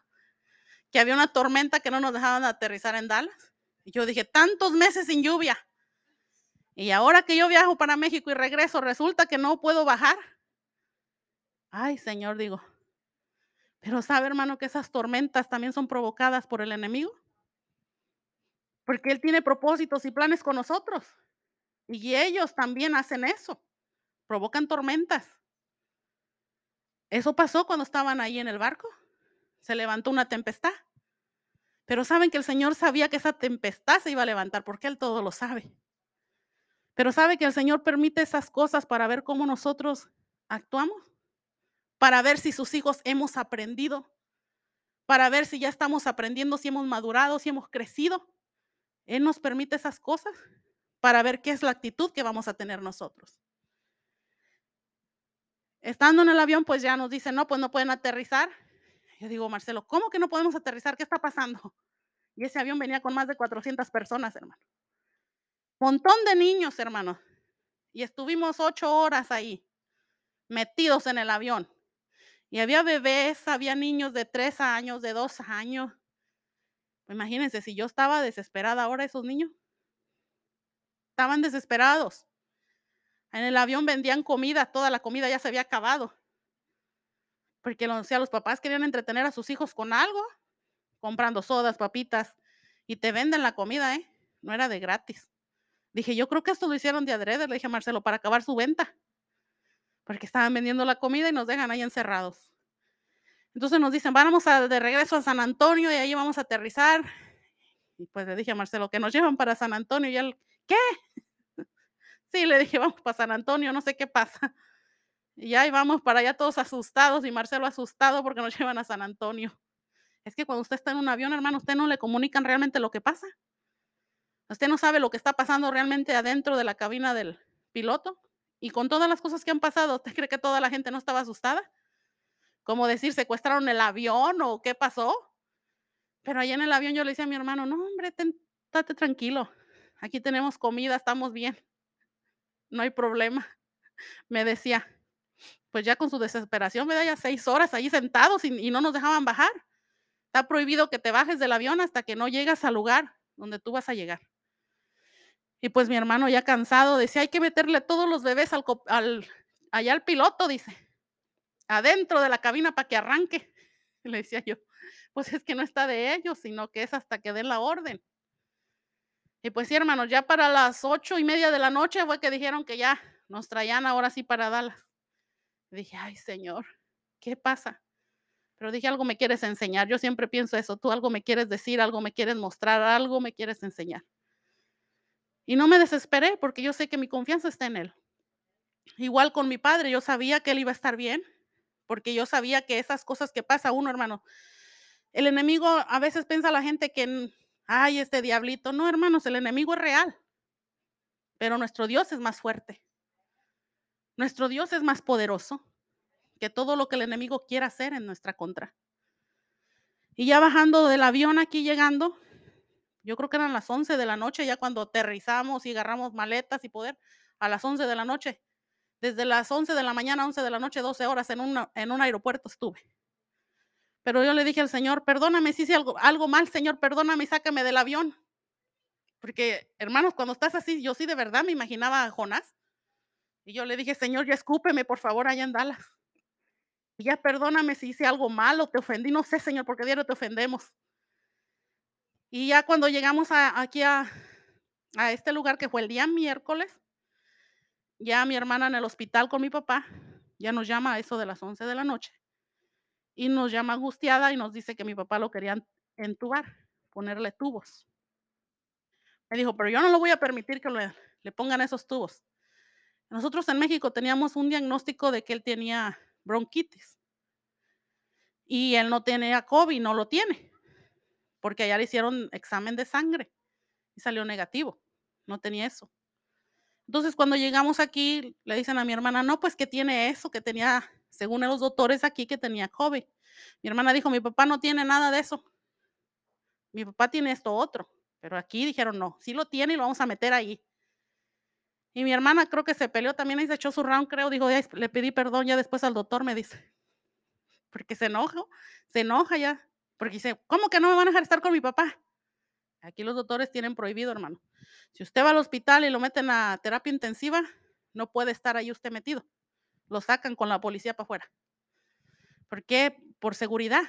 que había una tormenta que no nos dejaban aterrizar en Dallas. Y yo dije, tantos meses sin lluvia. Y ahora que yo viajo para México y regreso, resulta que no puedo bajar. Ay, Señor, digo. Pero sabe, hermano, que esas tormentas también son provocadas por el enemigo. Porque Él tiene propósitos y planes con nosotros. Y ellos también hacen eso. Provocan tormentas. Eso pasó cuando estaban ahí en el barco se levantó una tempestad. Pero saben que el Señor sabía que esa tempestad se iba a levantar, porque Él todo lo sabe. Pero sabe que el Señor permite esas cosas para ver cómo nosotros actuamos, para ver si sus hijos hemos aprendido, para ver si ya estamos aprendiendo, si hemos madurado, si hemos crecido. Él nos permite esas cosas para ver qué es la actitud que vamos a tener nosotros. Estando en el avión, pues ya nos dicen, no, pues no pueden aterrizar. Yo digo, Marcelo, ¿cómo que no podemos aterrizar? ¿Qué está pasando? Y ese avión venía con más de 400 personas, hermano. Montón de niños, hermano. Y estuvimos ocho horas ahí, metidos en el avión. Y había bebés, había niños de tres años, de dos años. Imagínense, si yo estaba desesperada ahora, esos niños estaban desesperados. En el avión vendían comida, toda la comida ya se había acabado. Porque los papás querían entretener a sus hijos con algo, comprando sodas, papitas, y te venden la comida, ¿eh? no era de gratis. Dije, yo creo que esto lo hicieron de adrede, le dije a Marcelo, para acabar su venta. Porque estaban vendiendo la comida y nos dejan ahí encerrados. Entonces nos dicen, vamos a, de regreso a San Antonio y ahí vamos a aterrizar. Y pues le dije a Marcelo, que nos llevan para San Antonio. Y él, ¿qué? <laughs> Sí, le dije, vamos para San Antonio, no sé qué pasa. <laughs> Y ahí vamos para allá todos asustados y Marcelo asustado porque nos llevan a San Antonio. Es que cuando usted está en un avión, hermano, usted no le comunican realmente lo que pasa. Usted no sabe lo que está pasando realmente adentro de la cabina del piloto. Y con todas las cosas que han pasado, ¿usted cree que toda la gente no estaba asustada? Como decir, secuestraron el avión o qué pasó. Pero allá en el avión yo le decía a mi hermano, no, hombre, estate tranquilo. Aquí tenemos comida, estamos bien. No hay problema. Me decía, pues ya con su desesperación, me da ya seis horas ahí sentados y, y no nos dejaban bajar. Está prohibido que te bajes del avión hasta que no llegas al lugar donde tú vas a llegar. Y pues mi hermano ya cansado decía, hay que meterle todos los bebés al, al allá al piloto, dice, adentro de la cabina para que arranque. <laughs> le decía yo, pues es que no está de ellos, sino que es hasta que den la orden. Y pues sí, hermanos, ya para las ocho y media de la noche fue que dijeron que ya nos traían ahora sí para Dallas. dije, ay Señor, ¿qué pasa? Pero dije, algo me quieres enseñar. Yo siempre pienso eso, tú algo me quieres decir, algo me quieres mostrar, algo me quieres enseñar. Y no me desesperé porque yo sé que mi confianza está en Él. Igual con mi padre, yo sabía que Él iba a estar bien, porque yo sabía que esas cosas que pasa uno, hermano, el enemigo a veces piensa la gente que, ay, este diablito. No, hermanos, el enemigo es real, pero nuestro Dios es más fuerte. Nuestro Dios es más poderoso que todo lo que el enemigo quiera hacer en nuestra contra. Y ya bajando del avión aquí llegando, yo creo que eran las 11 de la noche, ya cuando aterrizamos y agarramos maletas y poder, a las 11 de la noche. Desde las 11 de la mañana a 11 de la noche, 12 horas en, en un aeropuerto estuve. Pero yo le dije al Señor, perdóname si hice algo, algo mal, Señor, perdóname y sácame del avión. Porque, hermanos, cuando estás así, yo sí de verdad me imaginaba a Jonás. Y yo le dije, Señor, ya escúpeme, por favor, allá en Dallas. Y ya perdóname si hice algo malo, te ofendí, no sé, Señor, porque diario te ofendemos. Y ya cuando llegamos aquí a, este lugar que fue el día miércoles, ya mi hermana en el hospital con mi papá, ya nos llama a eso de las 11 de la noche y nos llama angustiada y nos dice que mi papá lo querían entubar, ponerle tubos. Me dijo, pero yo no lo voy a permitir que le, le pongan esos tubos. Nosotros en México teníamos un diagnóstico de que él tenía bronquitis y él no tenía COVID, no lo tiene porque allá le hicieron examen de sangre y salió negativo, no tenía eso. Entonces, cuando llegamos aquí, le dicen a mi hermana, no, pues que tiene eso, que tenía, según los doctores aquí, que tenía COVID. Mi hermana dijo, mi papá no tiene nada de eso. Mi papá tiene esto otro. Pero aquí dijeron, no, sí lo tiene y lo vamos a meter ahí. Y mi hermana creo que se peleó también y se echó su round, creo. Dijo, le pedí perdón ya después al doctor, me dice. <laughs> Porque se enoja, se enoja ya. Porque dice, ¿cómo que no me van a dejar estar con mi papá? Aquí los doctores tienen prohibido, hermano. Si usted va al hospital y lo meten a terapia intensiva, no puede estar ahí usted metido. Lo sacan con la policía para afuera. ¿Por qué? Por seguridad.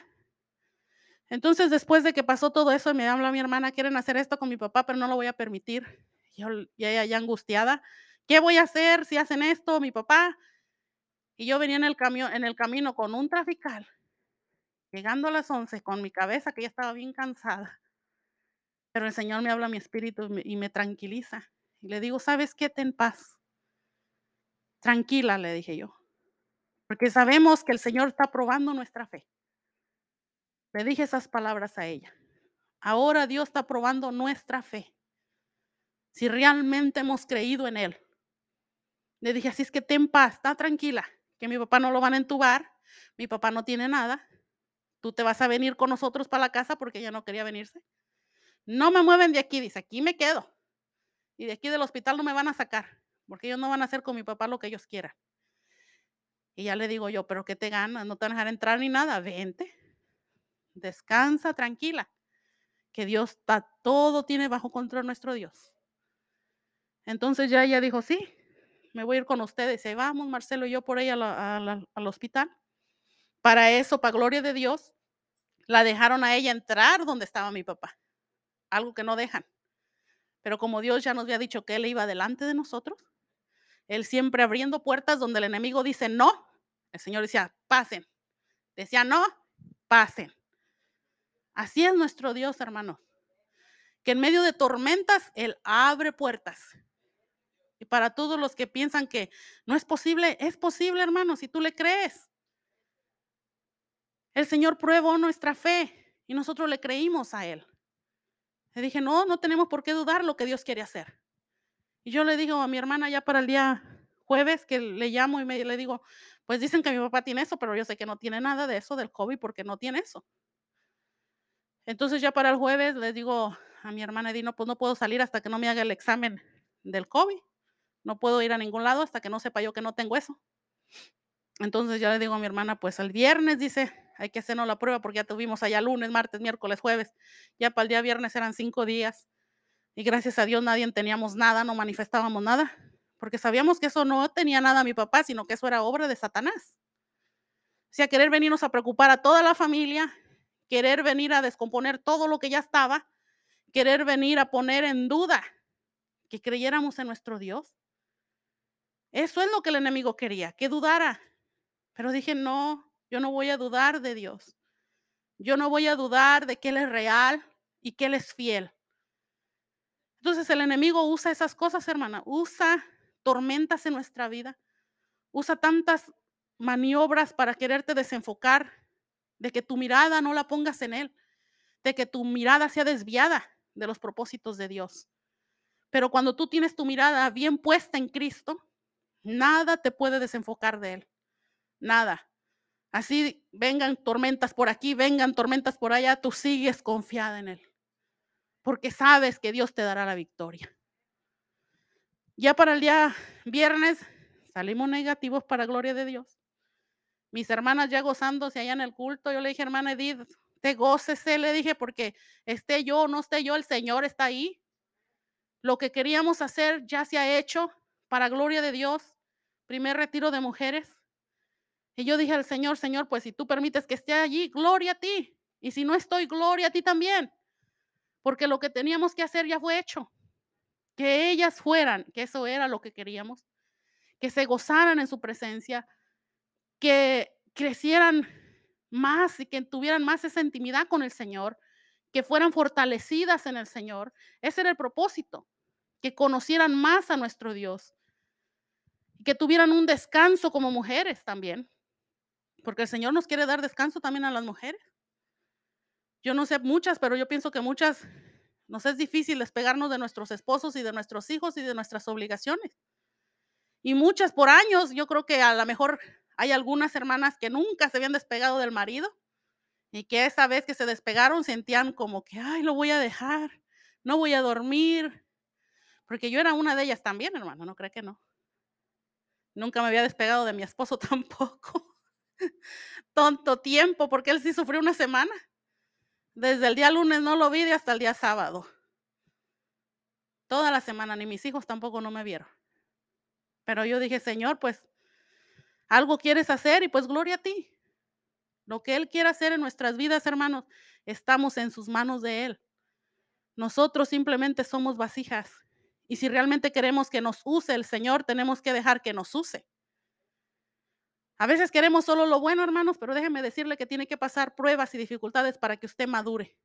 Entonces, después de que pasó todo eso, me habla mi hermana, quieren hacer esto con mi papá, pero no lo voy a permitir. Yo, y ella ya angustiada, ¿qué voy a hacer si hacen esto, mi papá? Y yo venía en el, camión, en el camino con un trafical llegando a las 11 con mi cabeza que ya estaba bien cansada. Pero el Señor me habla a mi espíritu y me, tranquiliza. Y le digo, ¿sabes qué? Ten paz. Tranquila, le dije yo. Porque sabemos que el Señor está probando nuestra fe. Le dije esas palabras a ella. Ahora Dios está probando nuestra fe. Si realmente hemos creído en Él. Le dije, así es que ten paz, está tranquila, que mi papá no lo van a entubar, mi papá no tiene nada, tú te vas a venir con nosotros para la casa porque ella no quería venirse. No me mueven de aquí, dice, aquí me quedo. Y de aquí del hospital no me van a sacar, porque ellos no van a hacer con mi papá lo que ellos quieran. Y ya le digo yo, pero ¿qué te ganas? No te van a dejar entrar ni nada, vente. Descansa, tranquila. Que Dios está, todo tiene bajo control nuestro Dios. Entonces ya ella dijo, sí, me voy a ir con ustedes. Y vamos, Marcelo y yo por ahí al hospital. Para eso, para gloria de Dios, la dejaron a ella entrar donde estaba mi papá. Algo que no dejan. Pero como Dios ya nos había dicho que Él iba delante de nosotros, Él siempre abriendo puertas donde el enemigo dice no, el Señor decía, pasen. Decía no, pasen. Así es nuestro Dios, hermano. Que en medio de tormentas, Él abre puertas. Y para todos los que piensan que no es posible, es posible, hermano, si tú le crees. El Señor pruebó nuestra fe y nosotros le creímos a Él. Le dije, no, no tenemos por qué dudar lo que Dios quiere hacer. Y yo le digo a mi hermana ya para el día jueves que le llamo y me, le digo, pues dicen que mi papá tiene eso, pero yo sé que no tiene nada de eso del COVID porque no tiene eso. Entonces ya para el jueves le digo a mi hermana, no, pues no puedo salir hasta que no me haga el examen del COVID. No puedo ir a ningún lado hasta que no sepa yo que no tengo eso. Entonces ya le digo a mi hermana, pues el viernes dice, hay que hacernos la prueba porque ya tuvimos allá lunes, martes, miércoles, jueves. Ya para el día viernes eran cinco días. Y gracias a Dios nadie teníamos nada, no manifestábamos nada, porque sabíamos que eso no tenía nada a mi papá, sino que eso era obra de Satanás. O sea, querer venirnos a preocupar a toda la familia, querer venir a descomponer todo lo que ya estaba, querer venir a poner en duda que creyéramos en nuestro Dios. Eso es lo que el enemigo quería, que dudara. Pero dije, no, yo no voy a dudar de Dios. Yo no voy a dudar de que Él es real y que Él es fiel. Entonces el enemigo usa esas cosas, hermana. Usa tormentas en nuestra vida. Usa tantas maniobras para quererte desenfocar, de que tu mirada no la pongas en Él, de que tu mirada sea desviada de los propósitos de Dios. Pero cuando tú tienes tu mirada bien puesta en Cristo, nada te puede desenfocar de Él. Nada. Así vengan tormentas por aquí, vengan tormentas por allá, tú sigues confiada en Él. Porque sabes que Dios te dará la victoria. Ya para el día viernes salimos negativos para gloria de Dios. Mis hermanas ya gozándose allá en el culto, yo le dije, hermana Edith, te gócese, le dije, porque esté yo o no esté yo, el Señor está ahí. Lo que queríamos hacer ya se ha hecho para gloria de Dios. Primer retiro de mujeres. Y yo dije al Señor, Señor, pues si tú permites que esté allí, gloria a ti. Y si no estoy, gloria a ti también. Porque lo que teníamos que hacer ya fue hecho. Que ellas fueran, que eso era lo que queríamos. Que se gozaran en su presencia. Que crecieran más y que tuvieran más esa intimidad con el Señor. Que fueran fortalecidas en el Señor. Ese era el propósito. Que conocieran más a nuestro Dios. Y que tuvieran un descanso como mujeres también porque el Señor nos quiere dar descanso también a las mujeres. Yo no sé muchas, pero yo pienso que muchas nos es difícil despegarnos de nuestros esposos y de nuestros hijos y de nuestras obligaciones. Y muchas por años, yo creo que a lo mejor hay algunas hermanas que nunca se habían despegado del marido y que esa vez que se despegaron sentían como que, ay, lo voy a dejar, no voy a dormir. Porque yo era una de ellas también, hermano, no cree que no. Nunca me había despegado de mi esposo <laughs> tampoco tonto tiempo, porque él sí sufrió una semana. Desde el día lunes no lo vi hasta el día sábado. Toda la semana, ni mis hijos tampoco no me vieron. Pero yo dije, Señor, pues algo quieres hacer y pues gloria a ti. Lo que Él quiere hacer en nuestras vidas, hermanos, estamos en sus manos de Él. Nosotros simplemente somos vasijas. Y si realmente queremos que nos use el Señor, tenemos que dejar que nos use. A veces queremos solo lo bueno, hermanos, pero déjeme decirle que tiene que pasar pruebas y dificultades para que usted madure,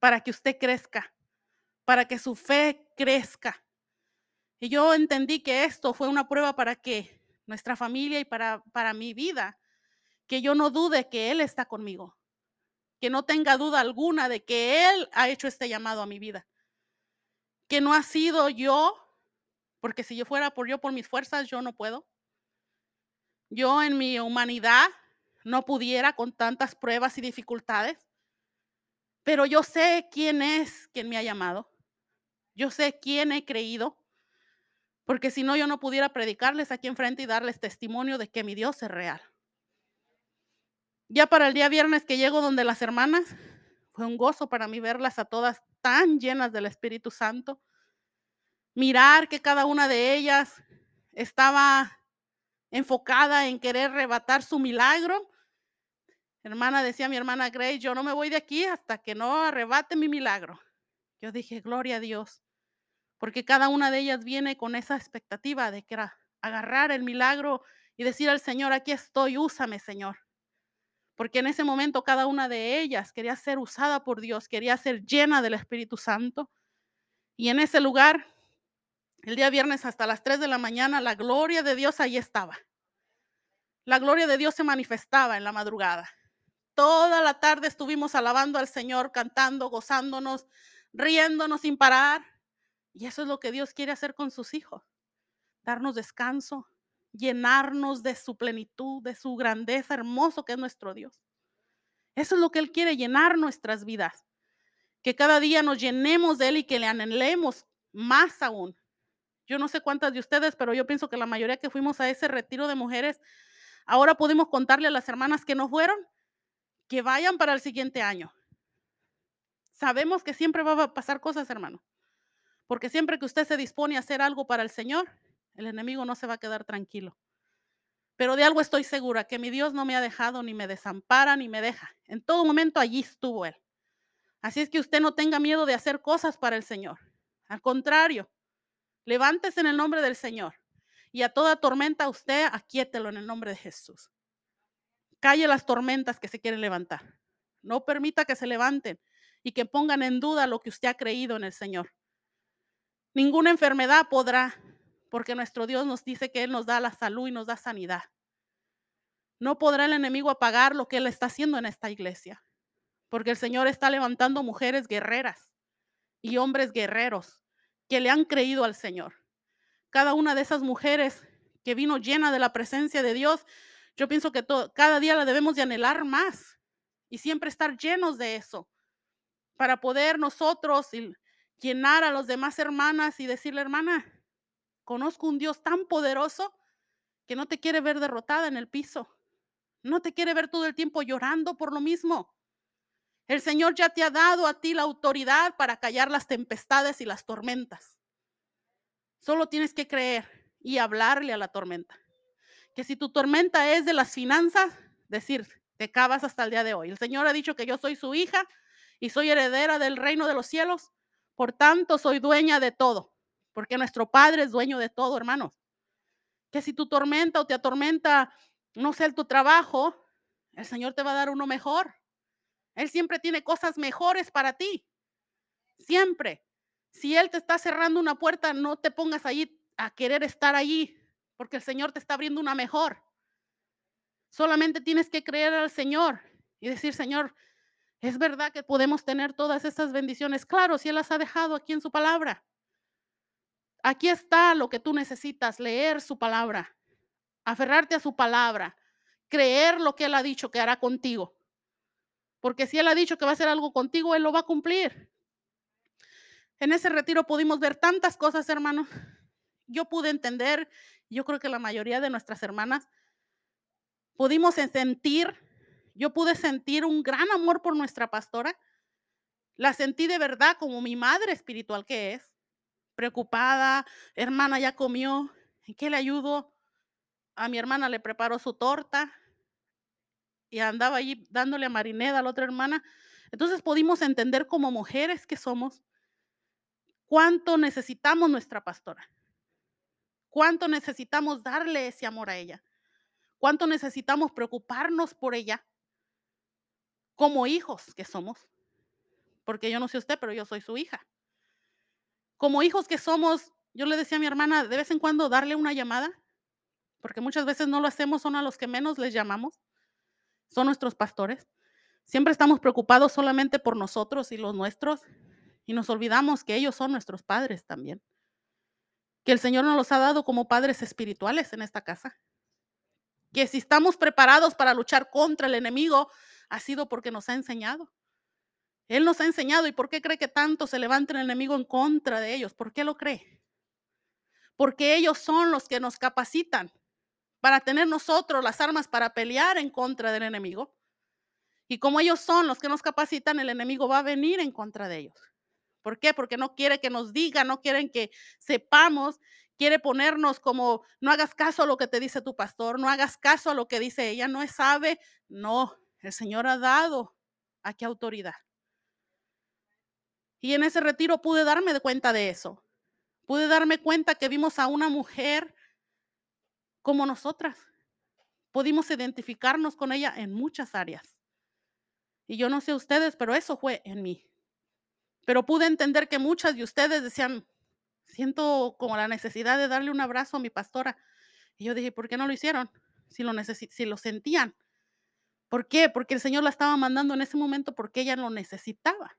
para que usted crezca, para que su fe crezca. Y yo entendí que esto fue una prueba para que nuestra familia y para, para mi vida, que yo no dude que Él está conmigo, que no tenga duda alguna de que Él ha hecho este llamado a mi vida, que no ha sido yo, porque si yo fuera por yo por mis fuerzas, yo no puedo yo en mi humanidad no pudiera con tantas pruebas y dificultades, pero yo sé quién es quien me ha llamado. Yo sé quién he creído, porque si no, yo no pudiera predicarles aquí enfrente y darles testimonio de que mi Dios es real. Ya para el día viernes que llego donde las hermanas, fue un gozo para mí verlas a todas tan llenas del Espíritu Santo. Mirar que cada una de ellas estaba enfocada en querer arrebatar su milagro. Hermana, decía mi hermana Grace, yo no me voy de aquí hasta que no arrebate mi milagro. Yo dije, gloria a Dios. porque cada una de ellas viene con esa expectativa de que era agarrar el milagro y decir al Señor, aquí estoy, úsame, Señor. Porque en ese momento cada una de ellas quería ser usada por Dios, quería ser llena del Espíritu Santo. Y en ese lugar, el día viernes hasta las 3 de la mañana, la gloria de Dios ahí estaba. La gloria de Dios se manifestaba en la madrugada. Toda la tarde estuvimos alabando al Señor, cantando, gozándonos, riéndonos sin parar. Y eso es lo que Dios quiere hacer con sus hijos. Darnos descanso, llenarnos de su plenitud, de su grandeza, hermoso que es nuestro Dios. Eso es lo que Él quiere, llenar nuestras vidas. Que cada día nos llenemos de Él y que le anhelemos más aún. Yo no sé cuántas de ustedes, pero yo pienso que la mayoría que fuimos a ese retiro de mujeres, ahora podemos contarle a las hermanas que no fueron, que vayan para el siguiente año. Sabemos que siempre va a pasar cosas, hermano. Porque siempre que usted se dispone a hacer algo para el Señor, el enemigo no se va a quedar tranquilo. Pero de algo estoy segura, que mi Dios no me ha dejado, ni me desampara, ni me deja. En todo momento allí estuvo Él. Así es que usted no tenga miedo de hacer cosas para el Señor. Al contrario, levántese en el nombre del Señor. Y a toda tormenta usted aquíételo en el nombre de Jesús. Calle las tormentas que se quieren levantar. No permita que se levanten y que pongan en duda lo que usted ha creído en el Señor. Ninguna enfermedad podrá porque nuestro Dios nos dice que Él nos da la salud y nos da sanidad. No podrá el enemigo apagar lo que Él está haciendo en esta iglesia, porque el Señor está levantando mujeres guerreras y hombres guerreros que le han creído al Señor. Cada una de esas mujeres que vino llena de la presencia de Dios, yo pienso que cada día la debemos de anhelar más y siempre estar llenos de eso para poder nosotros llenar a los demás hermanas y decirle, hermana, Conozco un Dios tan poderoso que no te quiere ver derrotada en el piso. No te quiere ver todo el tiempo llorando por lo mismo. El Señor ya te ha dado a ti la autoridad para callar las tempestades y las tormentas. Solo tienes que creer y hablarle a la tormenta. Que si tu tormenta es de las finanzas, decir, te cavas hasta el día de hoy. El Señor ha dicho que yo soy su hija y soy heredera del reino de los cielos. Por tanto, soy dueña de todo porque nuestro Padre es dueño de todo, hermanos. Que si tu tormenta o te atormenta, no sé, tu trabajo, el Señor te va a dar uno mejor. Él siempre tiene cosas mejores para ti. Siempre. Si Él te está cerrando una puerta, no te pongas allí a querer estar allí, porque el Señor te está abriendo una mejor. Solamente tienes que creer al Señor y decir, Señor, es verdad que podemos tener todas estas bendiciones. Claro, si Él las ha dejado aquí en su palabra. Aquí está lo que tú necesitas, leer su palabra, aferrarte a su palabra, creer lo que Él ha dicho que hará contigo. Porque si Él ha dicho que va a hacer algo contigo, Él lo va a cumplir. En ese retiro pudimos ver tantas cosas, hermanos. Yo pude entender, yo creo que la mayoría de nuestras hermanas pudimos sentir, yo pude sentir un gran amor por nuestra pastora. La sentí de verdad como mi madre espiritual que es preocupada, hermana ya comió, ¿en qué le ayudo? A mi hermana le preparó su torta y andaba allí dándole a marineda a la otra hermana. Entonces pudimos entender como mujeres que somos cuánto necesitamos nuestra pastora, cuánto necesitamos darle ese amor a ella, cuánto necesitamos preocuparnos por ella como hijos que somos, porque yo no sé usted, pero yo soy su hija como hijos que somos, yo le decía a mi hermana de vez en cuando darle una llamada, porque muchas veces no lo hacemos, son a los que menos les llamamos, son nuestros pastores. Siempre estamos preocupados solamente por nosotros y los nuestros y nos olvidamos que ellos son nuestros padres también. Que el Señor nos los ha dado como padres espirituales en esta casa. Que si estamos preparados para luchar contra el enemigo, ha sido porque nos ha enseñado. Él nos ha enseñado. ¿Y por qué cree que tanto se levanta el enemigo en contra de ellos? ¿Por qué lo cree? Porque ellos son los que nos capacitan para tener nosotros las armas para pelear en contra del enemigo. Y como ellos son los que nos capacitan, el enemigo va a venir en contra de ellos. ¿Por qué? Porque no quiere que nos diga, no quieren que sepamos, quiere ponernos como, no hagas caso a lo que te dice tu pastor, no hagas caso a lo que dice ella, no sabe. No, el Señor ha dado aquí autoridad. Y en ese retiro pude darme cuenta de eso. Pude darme cuenta que vimos a una mujer como nosotras. Pudimos identificarnos con ella en muchas áreas. Y yo no sé ustedes, pero eso fue en mí. Pero pude entender que muchas de ustedes decían, siento como la necesidad de darle un abrazo a mi pastora. Y yo dije, ¿por qué no lo hicieron? Si lo, si lo sentían. ¿Por qué? Porque el Señor la estaba mandando en ese momento porque ella lo necesitaba.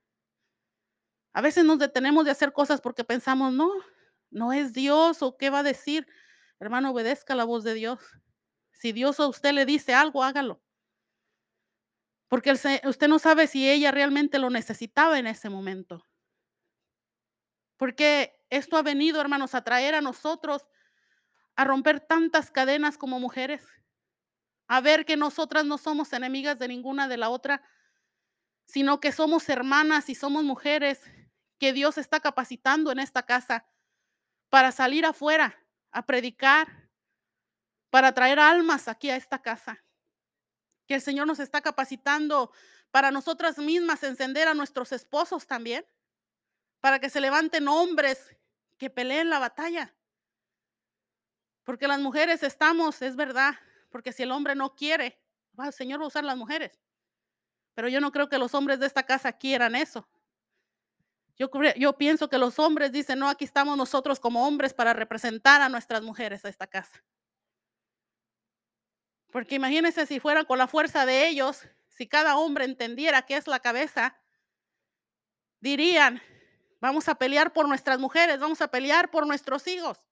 A veces nos detenemos de hacer cosas porque pensamos, no, no es Dios o qué va a decir. Hermano, obedezca la voz de Dios. Si Dios a usted le dice algo, hágalo. Porque usted no sabe si ella realmente lo necesitaba en ese momento. Porque esto ha venido, hermanos, a traer a nosotros a romper tantas cadenas como mujeres, a ver que nosotras no somos enemigas de ninguna de la otra, sino que somos hermanas y somos mujeres que Dios está capacitando en esta casa para salir afuera a predicar, para traer almas aquí a esta casa que el Señor nos está capacitando para nosotras mismas encender a nuestros esposos también, para que se levanten hombres que peleen la batalla. Porque las mujeres estamos, es verdad, porque si el hombre no quiere, el Señor va a usar las mujeres. Pero yo no creo que los hombres de esta casa quieran eso. Yo, yo pienso que los hombres dicen, no, aquí estamos nosotros como hombres para representar a nuestras mujeres a esta casa. Porque imagínense si fuera con la fuerza de ellos, si cada hombre entendiera qué es la cabeza, dirían, vamos a pelear por nuestras mujeres, vamos a pelear por nuestros hijos,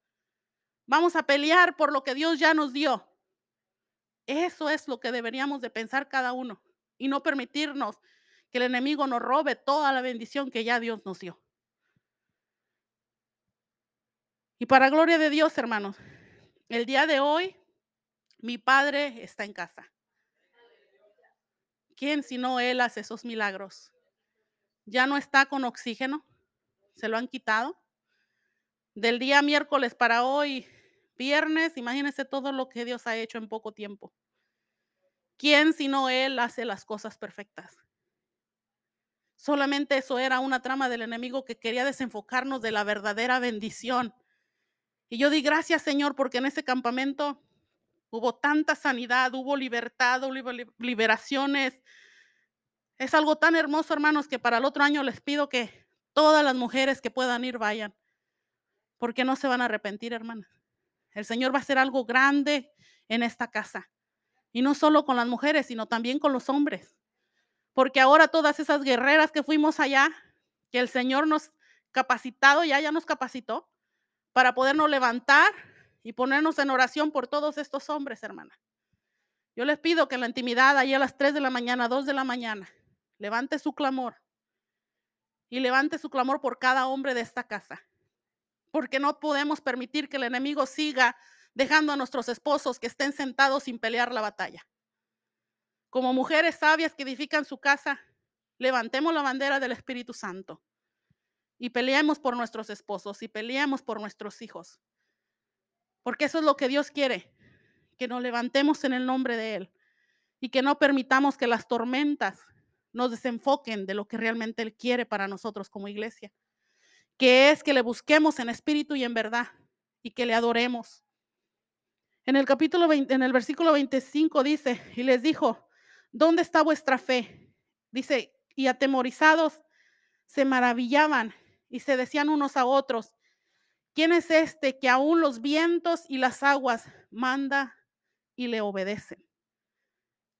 vamos a pelear por lo que Dios ya nos dio. Eso es lo que deberíamos de pensar cada uno y no permitirnos que el enemigo nos robe toda la bendición que ya Dios nos dio. Y para gloria de Dios, hermanos, el día de hoy mi padre está en casa. ¿Quién si no él hace esos milagros? Ya no está con oxígeno, se lo han quitado. Del día miércoles para hoy, viernes, imagínense todo lo que Dios ha hecho en poco tiempo. ¿Quién si no él hace las cosas perfectas? Solamente eso era una trama del enemigo que quería desenfocarnos de la verdadera bendición. Y yo di gracias, Señor, porque en ese campamento Hubo tanta sanidad, hubo libertad, hubo liberaciones. Es algo tan hermoso, hermanos, que para el otro año les pido que todas las mujeres que puedan ir vayan, porque no se van a arrepentir, hermanas. El Señor va a hacer algo grande en esta casa. Y no solo con las mujeres, sino también con los hombres. Porque ahora todas esas guerreras que fuimos allá, que el Señor nos capacitado, ya, ya nos capacitó para podernos levantar y ponernos en oración por todos estos hombres, hermana. Yo les pido que en la intimidad, ahí a las 3 de la mañana, 2 de la mañana, levante su clamor y levante su clamor por cada hombre de esta casa. Porque no podemos permitir que el enemigo siga dejando a nuestros esposos que estén sentados sin pelear la batalla. Como mujeres sabias que edifican su casa, levantemos la bandera del Espíritu Santo y peleemos por nuestros esposos y peleemos por nuestros hijos. Porque eso es lo que Dios quiere, que nos levantemos en el nombre de Él y que no permitamos que las tormentas nos desenfoquen de lo que realmente Él quiere para nosotros como iglesia, que es que le busquemos en espíritu y en verdad y que le adoremos. En el capítulo 20, en el versículo 25 dice, y les dijo, ¿dónde está vuestra fe? Dice, y atemorizados se maravillaban y se decían unos a otros, ¿Quién es este que aún los vientos y las aguas manda y le obedecen?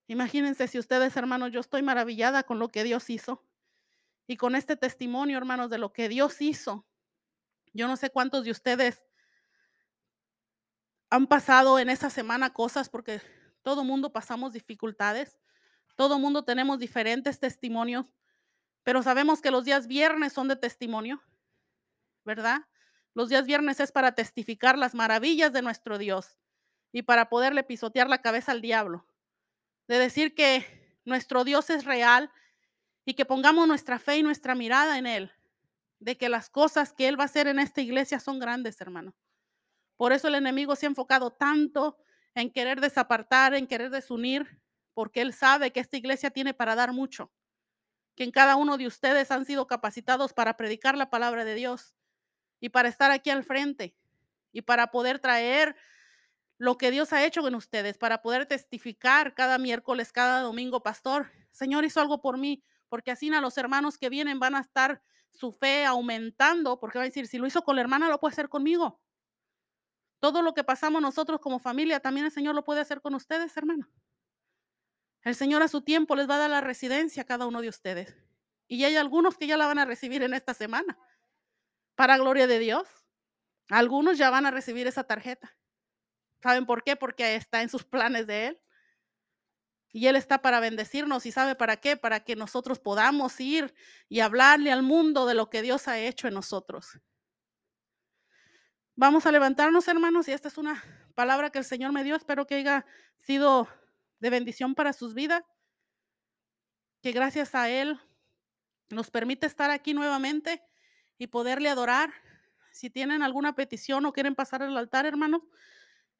Imagínense si ustedes, hermanos, yo estoy maravillada con lo que Dios hizo y con este testimonio, hermanos, de lo que Dios hizo. Yo no sé cuántos de ustedes han pasado en esa semana cosas porque todo mundo pasamos dificultades, todo mundo tenemos diferentes testimonios, pero sabemos que los días viernes son de testimonio, ¿verdad? Los días viernes es para testificar las maravillas de nuestro Dios y para poderle pisotear la cabeza al diablo. De decir que nuestro Dios es real y que pongamos nuestra fe y nuestra mirada en Él. De que las cosas que Él va a hacer en esta iglesia son grandes, hermano. Por eso el enemigo se ha enfocado tanto en querer desapartar, en querer desunir, porque Él sabe que esta iglesia tiene para dar mucho. Que en cada uno de ustedes han sido capacitados para predicar la palabra de Dios y para estar aquí al frente y para poder traer lo que Dios ha hecho con ustedes, para poder testificar cada miércoles, cada domingo, pastor, Señor hizo algo por mí, porque así a los hermanos que vienen van a estar su fe aumentando, porque va a decir, si lo hizo con la hermana, lo puede hacer conmigo. Todo lo que pasamos nosotros como familia, también el Señor lo puede hacer con ustedes, hermano. El Señor a su tiempo les va a dar la residencia a cada uno de ustedes. Y hay algunos que ya la van a recibir en esta semana. Para gloria de Dios. Algunos ya van a recibir esa tarjeta. ¿Saben por qué? Porque está en sus planes de Él. Y Él está para bendecirnos y sabe para qué, para que nosotros podamos ir y hablarle al mundo de lo que Dios ha hecho en nosotros. Vamos a levantarnos, hermanos, y esta es una palabra que el Señor me dio. Espero que haya sido de bendición para sus vidas. Que gracias a Él nos permite estar aquí nuevamente y poderle adorar. Si tienen alguna petición o quieren pasar al altar, hermanos,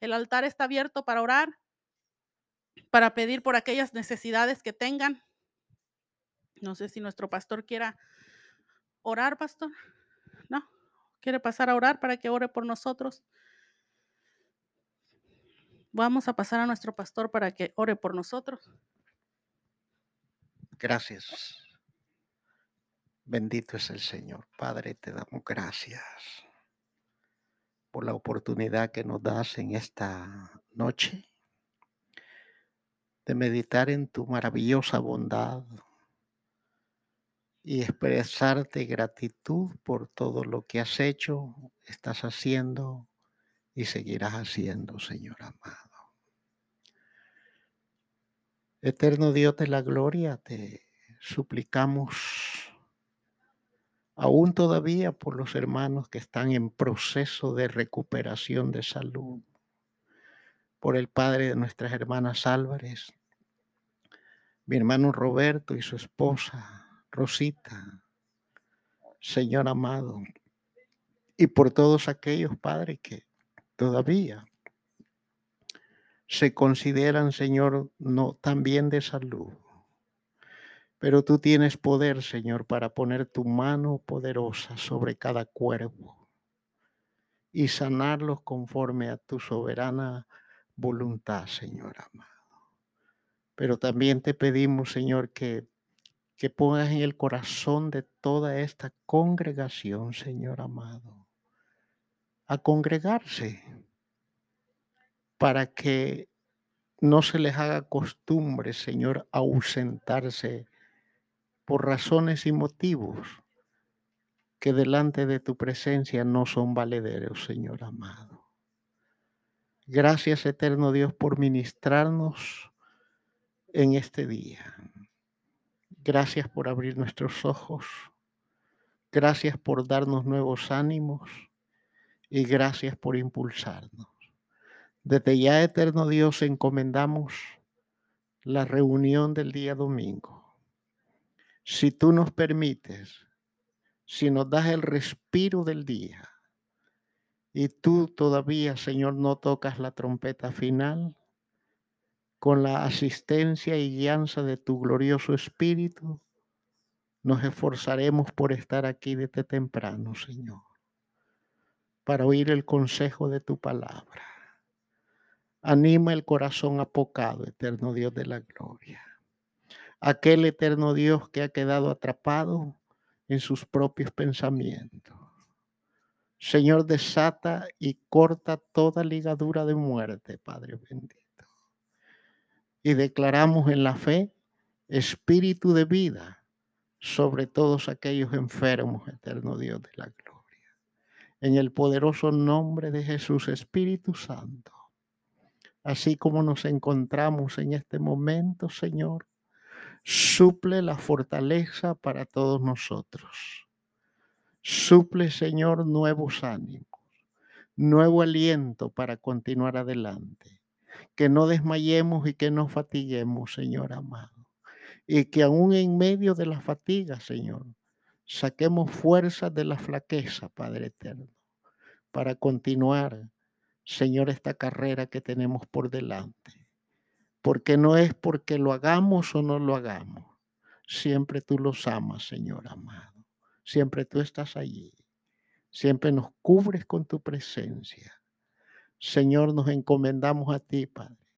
el altar está abierto para orar, para pedir por aquellas necesidades que tengan. No sé si nuestro pastor quiera orar, pastor. ¿No? ¿Quiere pasar a orar para que ore por nosotros? Vamos a pasar a nuestro pastor para que ore por nosotros. Gracias. Bendito es el Señor. Padre, te damos gracias por la oportunidad que nos das en esta noche de meditar en tu maravillosa bondad y expresarte gratitud por todo lo que has hecho, estás haciendo y seguirás haciendo, Señor amado. Eterno Dios de la gloria, te suplicamos aún todavía por los hermanos que están en proceso de recuperación de salud, por el padre de nuestras hermanas Álvarez, mi hermano Roberto y su esposa Rosita, Señor amado, y por todos aquellos padres que todavía se consideran, Señor, no tan bien de salud. Pero tú tienes poder, Señor, para poner tu mano poderosa sobre cada cuerpo y sanarlos conforme a tu soberana voluntad, Señor amado. Pero también te pedimos, Señor, que, que pongas en el corazón de toda esta congregación, Señor amado, a congregarse para que no se les haga costumbre, Señor, ausentarse por razones y motivos que delante de tu presencia no son valederos, Señor amado. Gracias, eterno Dios, por ministrarnos en este día. Gracias por abrir nuestros ojos. Gracias por darnos nuevos ánimos y gracias por impulsarnos. Desde ya, eterno Dios, encomendamos la reunión del día domingo. Si tú nos permites, si nos das el respiro del día y tú todavía, Señor, no tocas la trompeta final, con la asistencia y guianza de tu glorioso Espíritu, nos esforzaremos por estar aquí desde temprano, Señor, para oír el consejo de tu palabra Anima el corazón apocado, eterno Dios de la gloria. Aquel eterno Dios que ha quedado atrapado en sus propios pensamientos. Señor, desata y corta toda ligadura de muerte, Padre bendito. Y declaramos en la fe espíritu de vida sobre todos aquellos enfermos, eterno Dios de la gloria. En el poderoso nombre de Jesús, Espíritu Santo así como nos encontramos en este momento, Señor, suple la fortaleza para todos nosotros. Suple, Señor, nuevos ánimos, nuevo aliento para continuar adelante. Que no desmayemos y que no fatiguemos, Señor amado. Y que aún en medio de la fatiga, Señor, saquemos fuerzas de la flaqueza, Padre eterno, para continuar Señor, esta carrera que tenemos por delante. Porque no es porque lo hagamos o no lo hagamos. Siempre tú los amas, Señor amado. Siempre tú estás allí. Siempre nos cubres con tu presencia. Señor, nos encomendamos a ti, Padre.